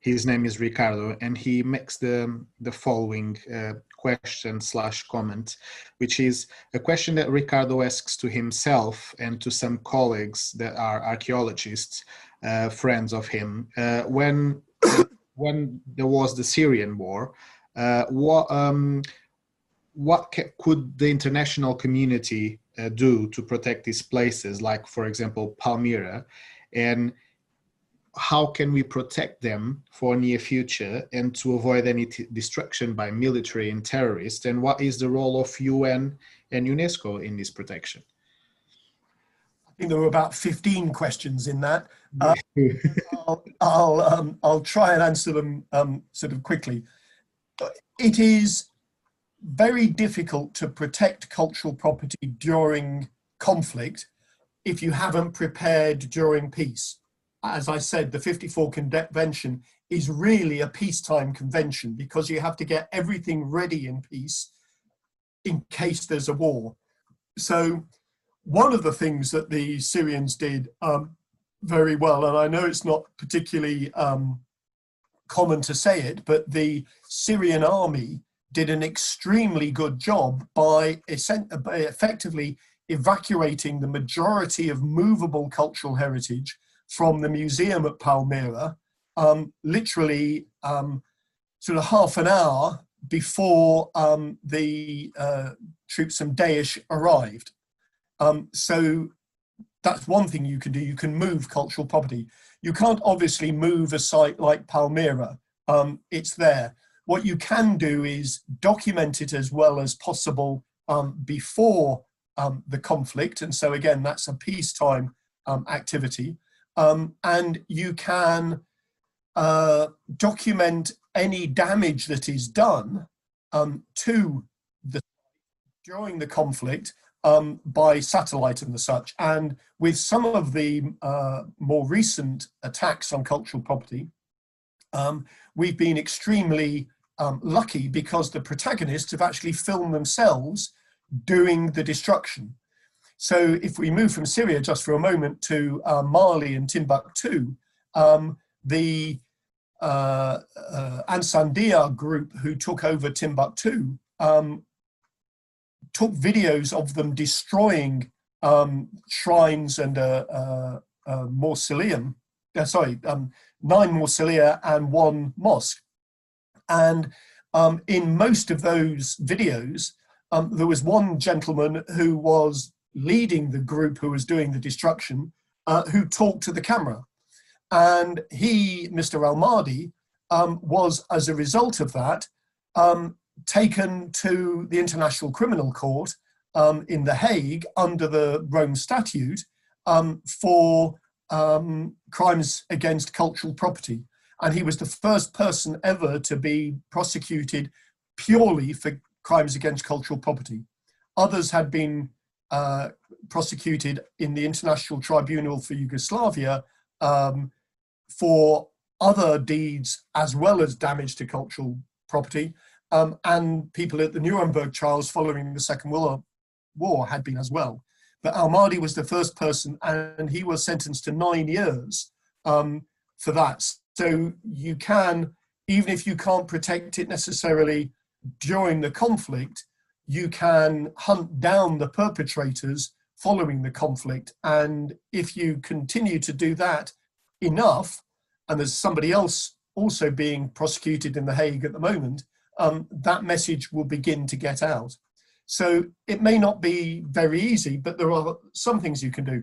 Speaker 1: His name is Ricardo, and he makes the the following uh, question slash comment, which is a question that Ricardo asks to himself and to some colleagues that are archaeologists, uh, friends of him. Uh, when when there was the Syrian war, uh, what um, what could the international community uh, do to protect these places, like for example Palmyra, and how can we protect them for near future and to avoid any destruction by military and terrorists? And what is the role of UN and UNESCO in this protection?
Speaker 2: I think there were about 15 questions in that. Uh, I'll, I'll, um, I'll, try and answer them um, sort of quickly. It is very difficult to protect cultural property during conflict if you haven't prepared during peace. As I said, the 54 Convention is really a peacetime convention because you have to get everything ready in peace in case there's a war. So one of the things that the Syrians did um, very well, and I know it's not particularly um, common to say it, but the Syrian army did an extremely good job by effectively evacuating the majority of movable cultural heritage from the museum at Palmyra, um, literally um, sort of half an hour before um, the uh, troops from Daesh arrived. Um, so that's one thing you can do. You can move cultural property. You can't obviously move a site like Palmyra. Um, it's there. What you can do is document it as well as possible um, before the conflict. And so again, that's a peacetime activity. Um, and you can uh, document any damage that is done um, to the during the conflict um, by satellite and the such. And with some of the uh, more recent attacks on cultural property, um, we've been extremely um, lucky because the protagonists have actually filmed themselves doing the destruction. So if we move from Syria just for a moment to uh, Mali and Timbuktu, um, the uh, uh, group who took over Timbuktu um, took videos of them destroying um, shrines and a, a, a mausoleum, uh, sorry, um, nine mausolea and one mosque. And um, in most of those videos, um, there was one gentleman who was leading the group who was doing the destruction, uh, who talked to the camera. And he, Mr. Al Mahdi, um, was, as a result of that, um, taken to the International Criminal Court um, in The Hague under the Rome Statute um, for crimes against cultural property and he was the first person ever to be prosecuted purely for crimes against cultural property. Others had been uh, prosecuted in the International Tribunal for Yugoslavia um, for other deeds as well as damage to cultural property. Um, and people at the Nuremberg trials following the Second World War had been as well. But Al Mahdi was the first person, and he was sentenced to nine years um, for that. So you can, even if you can't protect it necessarily during the conflict, you can hunt down the perpetrators following the conflict. And if you continue to do that enough, and there's somebody else also being prosecuted in The Hague at the moment, um, that message will begin to get out. So it may not be very easy, but there are some things you can do.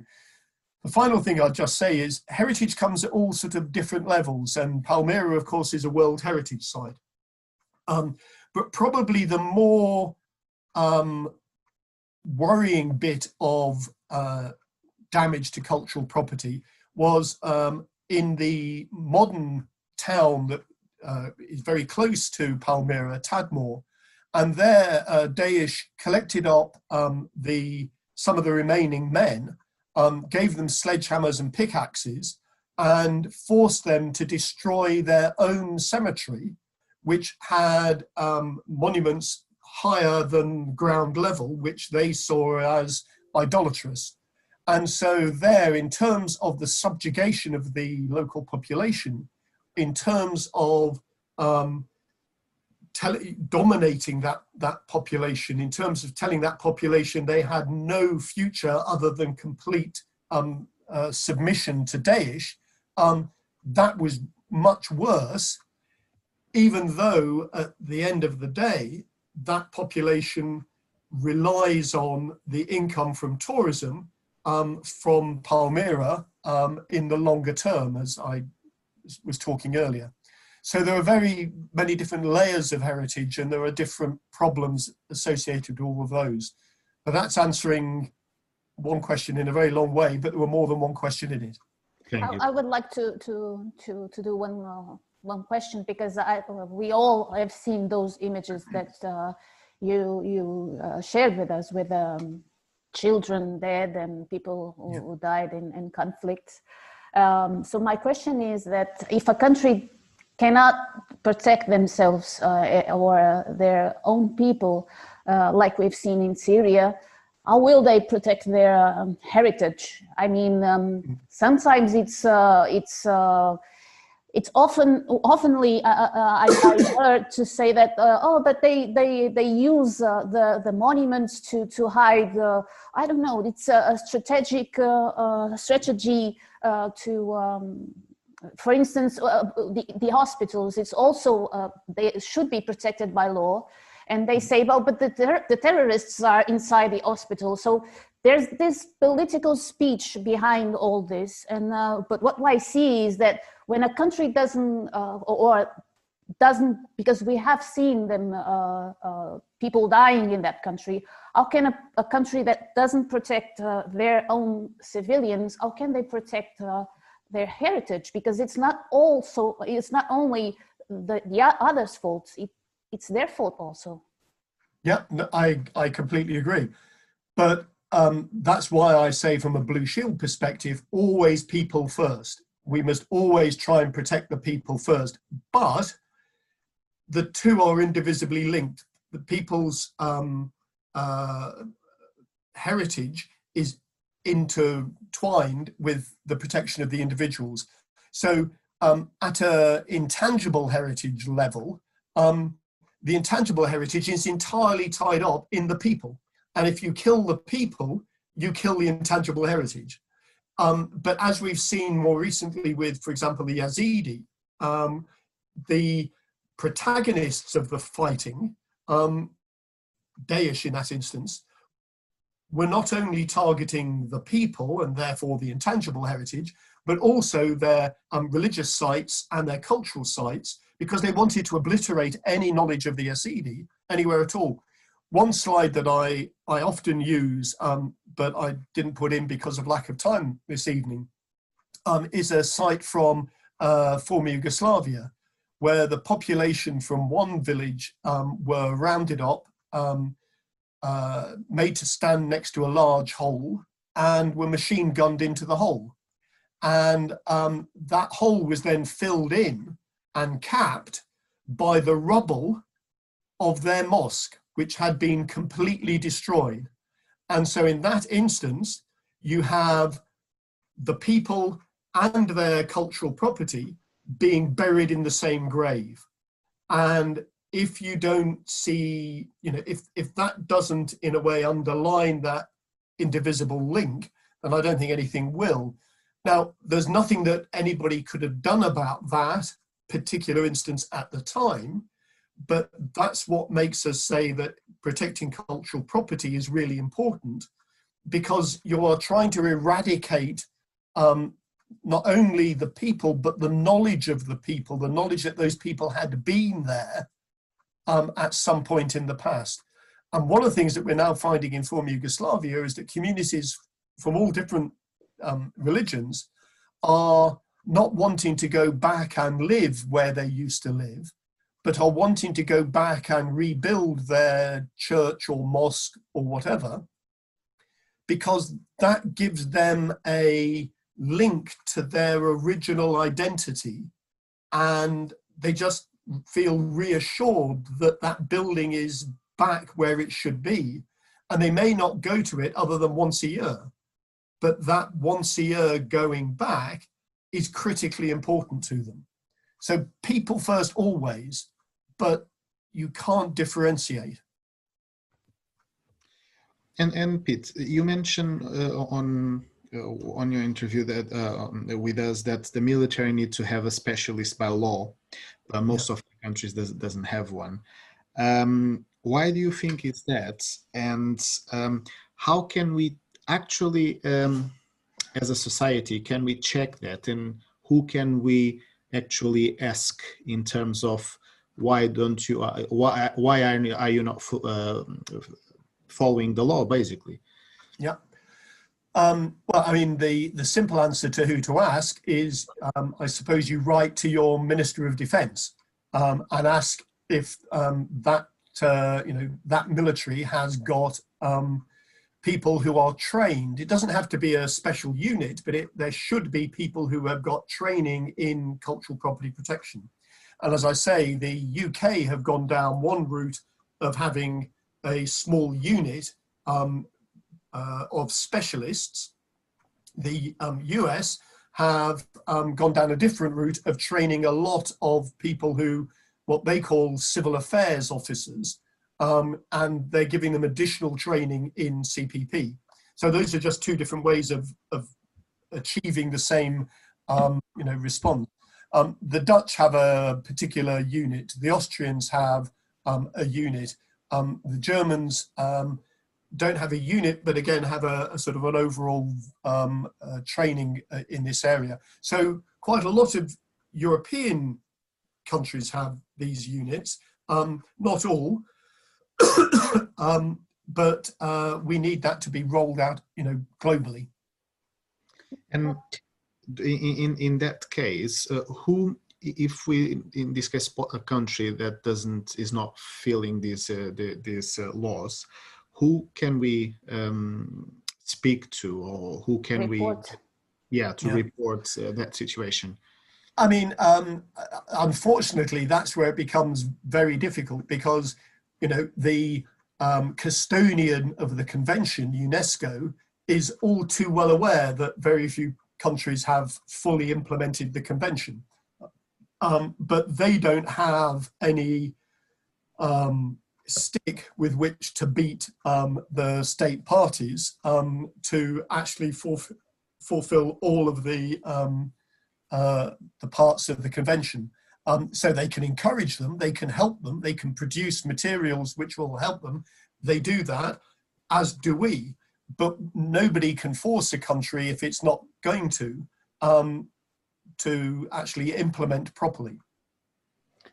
Speaker 2: The final thing I'll just say is heritage comes at all sort of different levels, and Palmyra, of course, is a World Heritage Site. Um, but probably the more um, worrying bit of uh, damage to cultural property was um, in the modern town that uh, is very close to Palmyra, Tadmor, and there uh, Daesh collected up um, the some of the remaining men, um, gave them sledgehammers and pickaxes, and forced them to destroy their own cemetery, which had um, monuments higher than ground level, which they saw as idolatrous. And so, there, in terms of the subjugation of the local population, in terms of um, tell, dominating that, that population, in terms of telling that population they had no future other than complete um, uh, submission to Daesh, um, that was much worse, even though at the end of the day, that population relies on the income from tourism um, from Palmyra um, in the longer term, as I was talking earlier. So there are very many different layers of heritage and there are different problems associated with all of those. But that's answering one question in a very long way, but there were more than one question in it.
Speaker 3: I, I, would like to to to to do one uh, one question because I, we all have seen those images that uh, you you uh, shared with us with um, children dead and people who, yeah. who died in, in conflicts. Um, so my question is that if a country cannot protect themselves uh, or their own people, uh, like we've seen in Syria, how will they protect their um, heritage? I mean, um, sometimes it's uh, it's uh, it's often oftenly uh, uh, I, I, heard to say that uh, oh but they they they use uh, the the monuments to to hide I don't know it's a, a strategic uh, strategy to um, for instance the, the hospitals it's also they should be protected by law. And they say well but the, ter- the terrorists are inside the hospital. So there's this political speech behind all this. And uh, but what i see is that when a country doesn't uh, or doesn't because we have seen them uh, uh, people dying in that country how can a, a country that doesn't protect uh, their own civilians how can they protect uh, their heritage? Because it's not also it's not only the, the others fault it, it's their fault also.
Speaker 2: Yeah i i completely agree. But um, that's why i say from a blue shield perspective always people first we must always try and protect the people first. But the two are indivisibly linked. The people's um, uh, heritage is intertwined with the protection of the individuals. So, um, at an intangible heritage level, um, the intangible heritage is entirely tied up in the people. And if you kill the people, you kill the intangible heritage. Um, but as we've seen more recently with, for example, the Yazidi, um, the protagonists of the fighting, um, Daesh in that instance, were not only targeting the people and therefore the intangible heritage, but also their um, religious sites and their cultural sites because they wanted to obliterate any knowledge of the Yazidi anywhere at all. One slide that I, I often use, um, but I didn't put in because of lack of time this evening, um, is a site from uh, former Yugoslavia, where the population from one village um, were rounded up, um, uh, made to stand next to a large hole, and were machine gunned into the hole. And um, that hole was then filled in and capped by the rubble of their mosque which had been completely destroyed. And so, in that instance, you have the people and their cultural property being buried in the same grave. And if you don't see, you know, if, if that doesn't in a way underline that indivisible link, then I don't think anything will. Now, there's nothing that anybody could have done about that particular instance at the time, but that's what makes us say that protecting cultural property is really important because you are trying to eradicate um, not only the people, but the knowledge of the people, the knowledge that those people had been there um, at some point in the past. And one of the things that we're now finding in former Yugoslavia is that communities from all different um, religions are not wanting to go back and live where they used to live, but are wanting to go back and rebuild their church or mosque or whatever, because that gives them a link to their original identity and they just feel reassured that that building is back where it should be and they may not go to it other than once a year. But that once a year going back is critically important to them. So people first always but you can't differentiate
Speaker 1: and and Pete, you mentioned uh, on uh, on your interview that uh, with us that the military need to have a specialist by law, but most yeah. of the countries does, doesn't have one. Um, why do you think it's that? And um, how can we actually, um, as a society, can we check that? And who can we actually ask in terms of why don't you, uh, why, why are, you not uh, following the law, basically?
Speaker 2: Yeah. Um, well, I mean, the, the simple answer to who to ask is, um, I suppose you write to your Minister of Defence um, and ask if um, that uh, you know that military has got um, people who are trained. It doesn't have to be a special unit, but it, there should be people who have got training in cultural property protection. And as I say, the UK have gone down one route of having a small unit um, uh, of specialists, the um, US have um, gone down a different route of training a lot of people who, what they call civil affairs officers, um, and they're giving them additional training in CPP. So those are just two different ways of, of achieving the same, um, you know, response. Um, the Dutch have a particular unit. The Austrians have um, a unit. the Germans don't have a unit, but again have a, a sort of an overall um, uh, training uh, in this area. So quite a lot of European countries have these units, um, not all, um, but uh, we need that to be rolled out, you know, globally.
Speaker 1: And in in that case, uh, who if we in this case a country that doesn't is not filling these uh, the, these uh, laws who can we um, speak to or who can report. we yeah to yeah. report uh, that situation
Speaker 2: i mean um, unfortunately that's where it becomes very difficult because you know the um, custodian of the convention unesco is all too well aware that very few countries have fully implemented the convention um, but they don't have any um, stick with which to beat um, the state parties um, to actually fulfill all of the um, uh, the parts of the convention. Um, so they can encourage them, they can help them, they can produce materials which will help them. They do that, as do we. But nobody can force a country if it's not going to um, to actually implement properly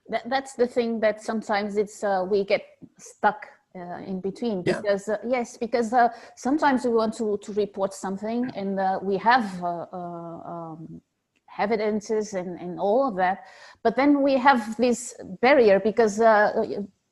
Speaker 3: that, that's the thing that sometimes it's uh, we get stuck uh, in between because yeah. uh, yes because uh, sometimes we want to to report something and uh, we have uh, um, evidences and, and all of that but then we have this barrier because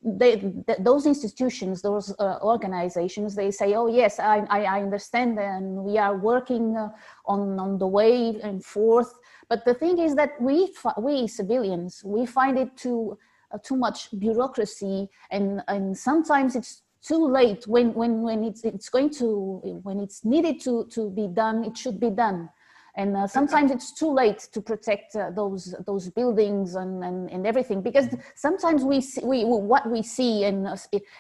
Speaker 3: they, those institutions, those uh, organizations, they say, "Oh yes, I, I, I understand, and we are working uh, on on the way and forth." But the thing is that we we civilians we find it too uh, too much bureaucracy, and and sometimes it's too late when when when it's it's going to when it's needed to to be done. It should be done and uh, sometimes it's too late to protect uh, those those buildings and, and, and everything because sometimes we see we, what we see and uh,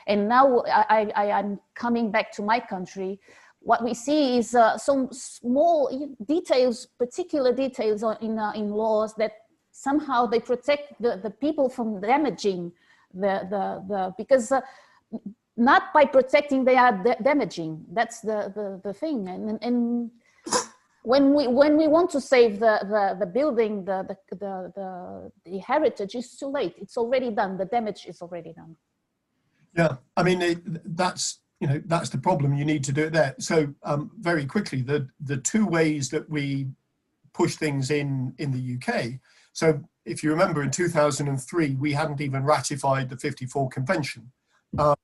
Speaker 3: and now I, I i'm coming back to my country what we see is uh, some small details, particular details in, uh, in laws that somehow they protect the, the people from damaging the, the, the because uh, not by protecting they are damaging. That's the, the, the thing. And, and when we when we want to save the the, the building the, the the, the the heritage it's too late. It's already done. The damage is already done.
Speaker 2: Yeah. I mean it, that's you know that's the problem. You need to do it there. So um, very quickly the the two ways that we push things in in the uk so if you remember in 2003 we hadn't even ratified the 54 convention. Um,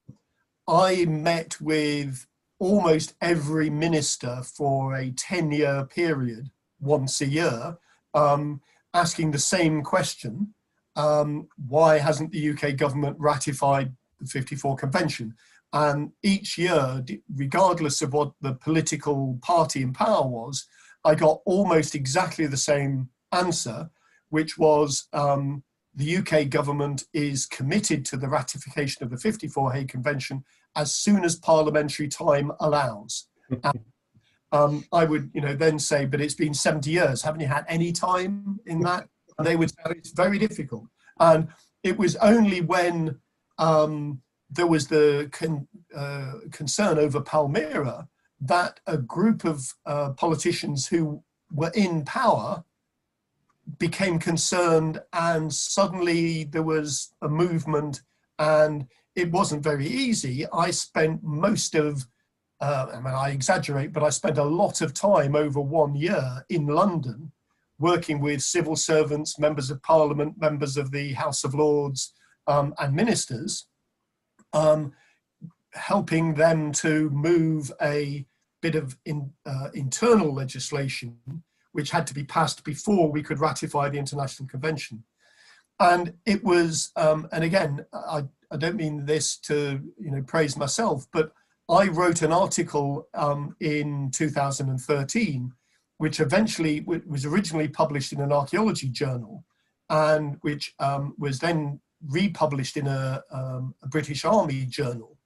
Speaker 2: i met with almost every minister for a 10 year period once a year um, asking the same question um, why hasn't the UK government ratified the 54 convention? And each year, regardless of what the political party in power was, I got almost exactly the same answer, which was um, the UK government is committed to the ratification of the 54 Hague Convention as soon as parliamentary time allows. and, um, I would, you know, then say, but it's been 70 years. Haven't you had any time in that? And they would say it's very difficult. And it was only when um, there was the con, uh, concern over Palmyra that a group of uh, politicians who were in power became concerned, and suddenly there was a movement and it wasn't very easy. I spent most of, uh, I mean, I exaggerate, but I spent a lot of time over one year in London working with civil servants, members of parliament, members of the House of Lords, um, and ministers, um, helping them to move a bit of in, uh, internal legislation which had to be passed before we could ratify the International Convention. And it was, um, and again, I I don't mean this to you know praise myself, but I wrote an article um, in 2013, which eventually was originally published in an archaeology journal, and which um, was then republished in a, um, a British Army journal.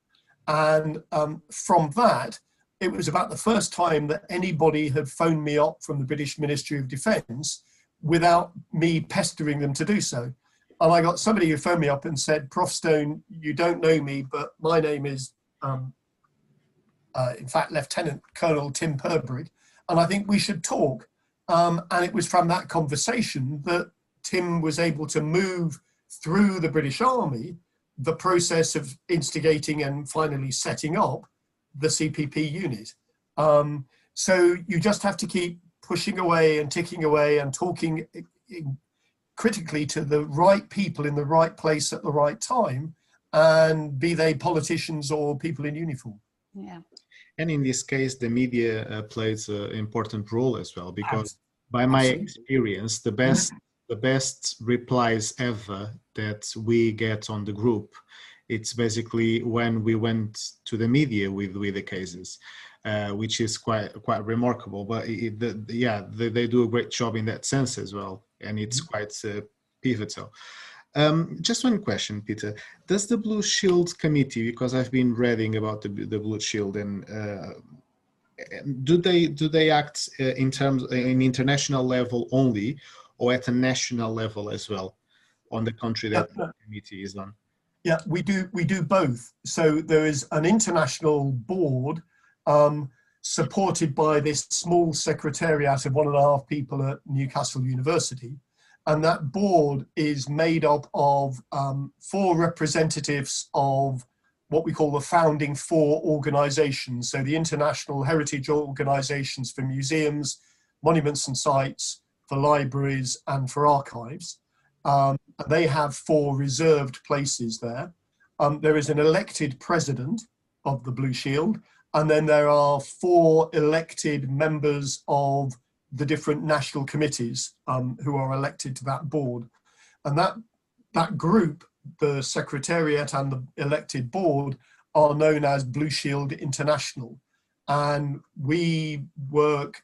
Speaker 2: And um, from that, it was about the first time that anybody had phoned me up from the British Ministry of Defence without me pestering them to do so and I got somebody who phoned me up and said, Prof Stone, you don't know me, but my name is, um, uh, in fact, Lieutenant Colonel Tim Purbrick, and I think we should talk. Um, and it was from that conversation that Tim was able to move through the British Army the process of instigating and finally setting up the CPP unit. Um, so you just have to keep pushing away and ticking away and talking critically to the right people in the right place at the right time, and be they politicians or people in uniform.
Speaker 3: Yeah.
Speaker 1: And in this case, the media uh, plays an important role as well, because by my Absolutely. experience, the best the best replies ever that we get on the group, it's basically when we went to the media with with the cases. Uh, which is quite quite remarkable. But it, the, yeah, they, they do a great job in that sense as well and it's mm-hmm. quite uh, pivotal. Um, just one question, Peter. Does the Blue Shield Committee, because I've been reading about the, the Blue Shield, and uh, do they do they act uh, in terms in international level only, or at a national level as well, on the country that the committee is on?
Speaker 2: Yeah, we do we do both. So there is an international board. Um, supported by this small secretariat of one and a half people at Newcastle University. And that board is made up of um, four representatives of what we call the founding four organizations. So the international heritage organizations for museums, monuments and sites, for libraries, and for archives. Um, and they have four reserved places there. Um, there is an elected president of the Blue Shield, and then there are four elected members of the different national committees um, who are elected to that board. And that, that group, the Secretariat and the elected board, are known as Blue Shield International. And we work,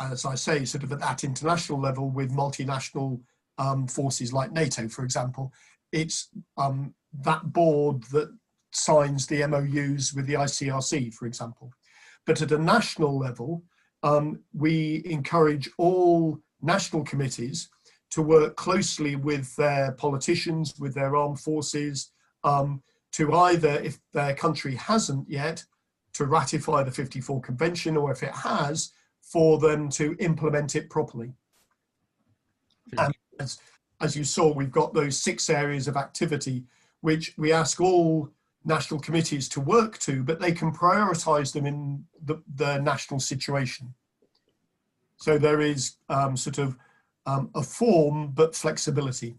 Speaker 2: as I say, sort of at that international level with multinational um, forces like NATO, for example. It's um, that board that signs the MOUs with the ICRC, for example. But at a national level, um, we encourage all national committees to work closely with their politicians, with their armed forces, um, to either, if their country hasn't yet, to ratify the 54 Convention, or if it has, for them to implement it properly. And as, as you saw, we've got those six areas of activity, which we ask all national committees to work to, but they can prioritize them in the, the national situation. So there is um, sort of um, a form, but flexibility.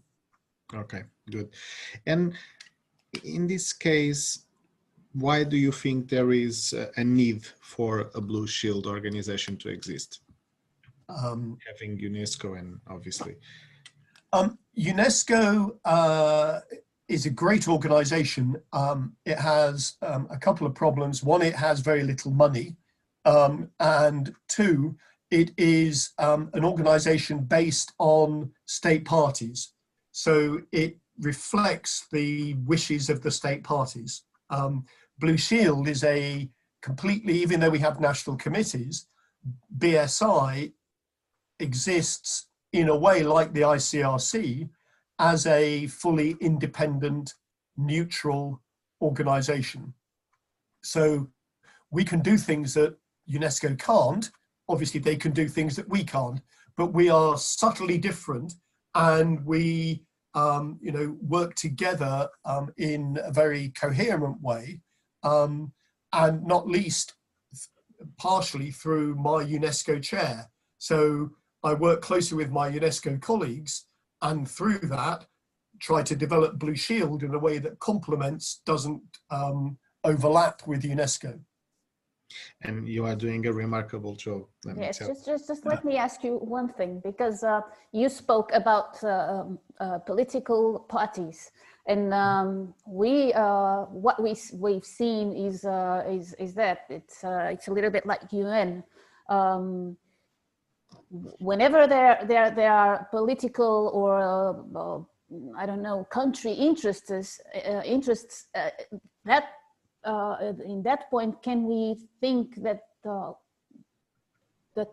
Speaker 1: Okay, good. And in this case, why do you think there is a need for a Blue Shield organization to exist?
Speaker 2: Um,
Speaker 1: Having UNESCO and obviously.
Speaker 2: Um, UNESCO uh, is a great organization. Um, it has um, a couple of problems. One, it has very little money. Um, and two, it is um, an organization based on state parties. So it reflects the wishes of the state parties. Um, Blue Shield is a completely, even though we have national committees, BSI exists in a way like the ICRC as a fully independent, neutral organization. So we can do things that UNESCO can't. Obviously, they can do things that we can't, but we are subtly different and we um, you know, work together um, in a very coherent way, um, and not least partially through my UNESCO chair. So I work closely with my UNESCO colleagues, and through that, try to develop Blue Shield in a way that complements, doesn't um, overlap with UNESCO
Speaker 1: and you are doing a remarkable job.
Speaker 3: yes, just, just, just let me ask you one thing, because uh, you spoke about uh, um, uh, political parties, and um, we, uh, what we we've seen is uh, is is that it's uh, it's a little bit like UN. Um, whenever there there there are political or I don't know country interests interests that uh, in that point, can we think that the,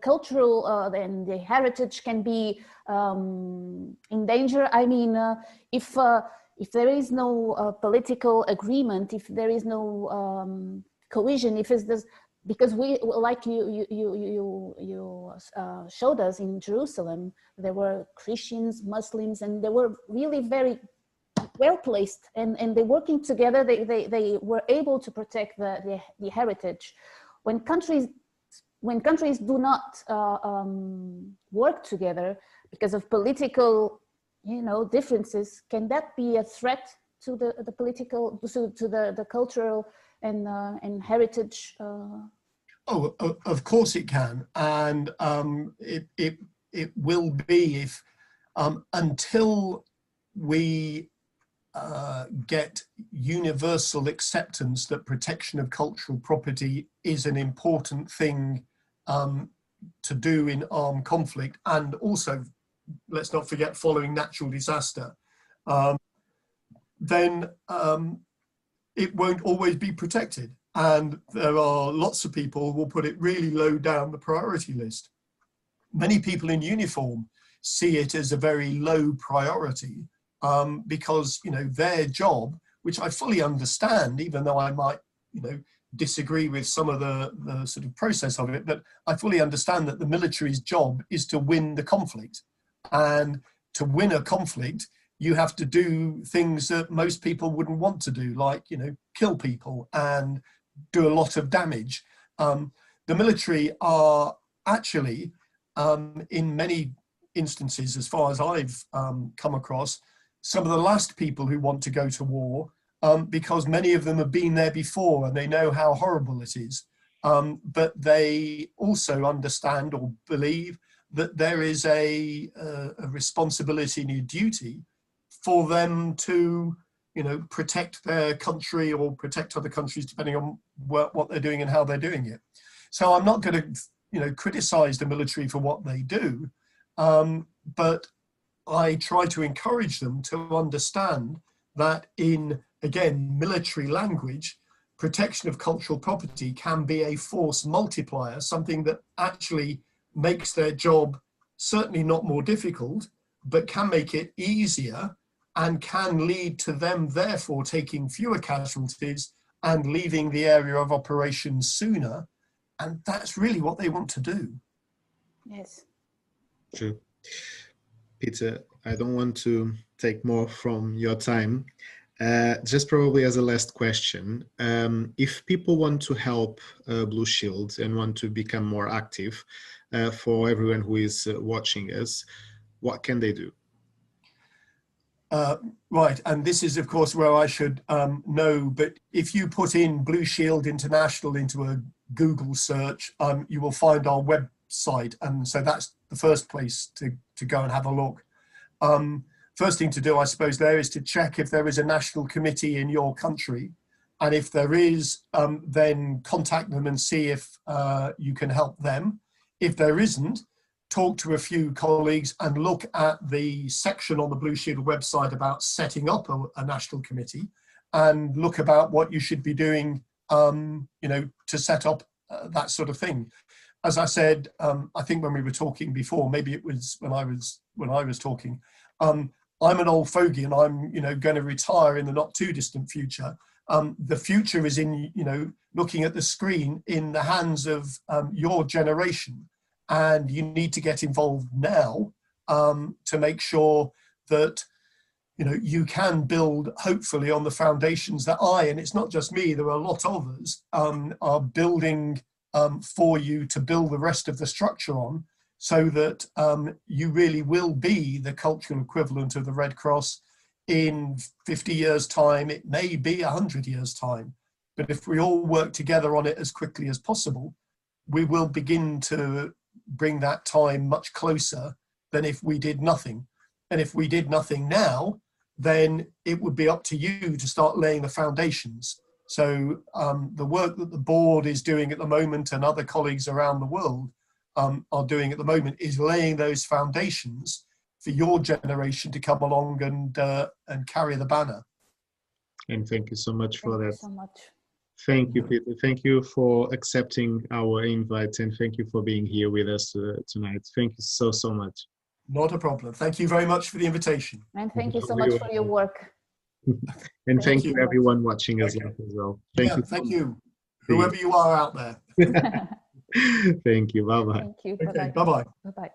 Speaker 3: cultural uh, and the heritage can be um, in danger? I mean, uh, if uh, if there is no uh, political agreement, if there is no um, cohesion, if this, because we, like you you you you, uh, showed us in Jerusalem, there were Christians, Muslims, and they were really very well placed and, and they working together, they, they, they were able to protect the, the, the heritage. When countries, when countries do not uh, um, work together because of political you know, differences, can that be a threat to the, the political, to, to the, the cultural and, uh, and heritage? Uh...
Speaker 2: Oh, of course it can. And um, it, it, it will be if um, until we uh, get universal acceptance that protection of cultural property is an important thing um, to do in armed conflict and also let's not forget following natural disaster um, then um, it won't always be protected and there are lots of people who will put it really low down the priority list many people in uniform see it as a very low priority um, because you know their job, which I fully understand, even though I might you know disagree with some of the, the sort of process of it, but I fully understand that the military's job is to win the conflict. And to win a conflict, you have to do things that most people wouldn't want to do, like, you know, kill people and do a lot of damage. Um, the military are actually, um, in many instances, as far as I've um, come across, some of the last people who want to go to war um, because many of them have been there before and they know how horrible it is. Um, but they also understand or believe that there is a, a, a responsibility and a duty for them to, you know, protect their country or protect other countries depending on what, what they're doing and how they're doing it. So I'm not going to, you know, criticize the military for what they do, um, but I try to encourage them to understand that in, again, military language, protection of cultural property can be a force multiplier, something that actually makes their job certainly not more difficult, but can make it easier and can lead to them, therefore, taking fewer casualties and leaving the area of operations sooner. And that's really what they want to do.
Speaker 3: Yes.
Speaker 1: True. Peter, I don't want to take more from your time. Uh, just probably as a last question, um, if people want to help uh, Blue Shield and want to become more active, uh, for everyone who is uh, watching us, what can they do?
Speaker 2: Uh, right, and this is, of course, where I should um, know. But if you put in Blue Shield International into a Google search, um, you will find our website, and so that's the first place to to go and have a look. Um, first thing to do, I suppose, there is to check if there is a national committee in your country, and if there is, um, then contact them and see if uh, you can help them. If there isn't, talk to a few colleagues and look at the section on the Blue Shield website about setting up a, a national committee and look about what you should be doing, um, you know, to set up uh, that sort of thing. As I said, um, I think when we were talking before, maybe it was when I was when I was talking. Um, I'm an old fogey, and I'm you know going to retire in the not too distant future. Um, the future is in you know looking at the screen in the hands of um, your generation and you need to get involved now um, to make sure that you know you can build hopefully on the foundations that i and it's not just me there are a lot of us um, are building um, for you to build the rest of the structure on so that um, you really will be the cultural equivalent of the red cross in 50 years time. It may be 100 years time but if we all work together on it as quickly as possible we will begin to bring that time much closer than if we did nothing. And if we did nothing now, then it would be up to you to start laying the foundations. So um, the work that the board is doing at the moment and other colleagues around the world um, are doing at the moment is laying those foundations for your generation to come along and uh, and carry the banner.
Speaker 1: And thank you so much for
Speaker 3: Thank
Speaker 1: that.
Speaker 3: you so much.
Speaker 1: Thank you, Peter. Thank you for accepting our invite and thank you for being here with us uh, tonight. Thank you so, so much.
Speaker 2: Not a problem. Thank you very much for the invitation.
Speaker 3: And thank you so much for your work.
Speaker 1: And
Speaker 3: Thank
Speaker 1: thank you,
Speaker 2: you.
Speaker 1: everyone watching us
Speaker 2: Okay.
Speaker 1: live as well. Thank
Speaker 2: yeah,
Speaker 1: you.
Speaker 2: thank you. Whoever you are out there.
Speaker 1: Thank you. Bye bye.
Speaker 3: Thank you.
Speaker 2: Okay,
Speaker 3: Bye-bye.
Speaker 2: bye bye.
Speaker 3: Bye-bye.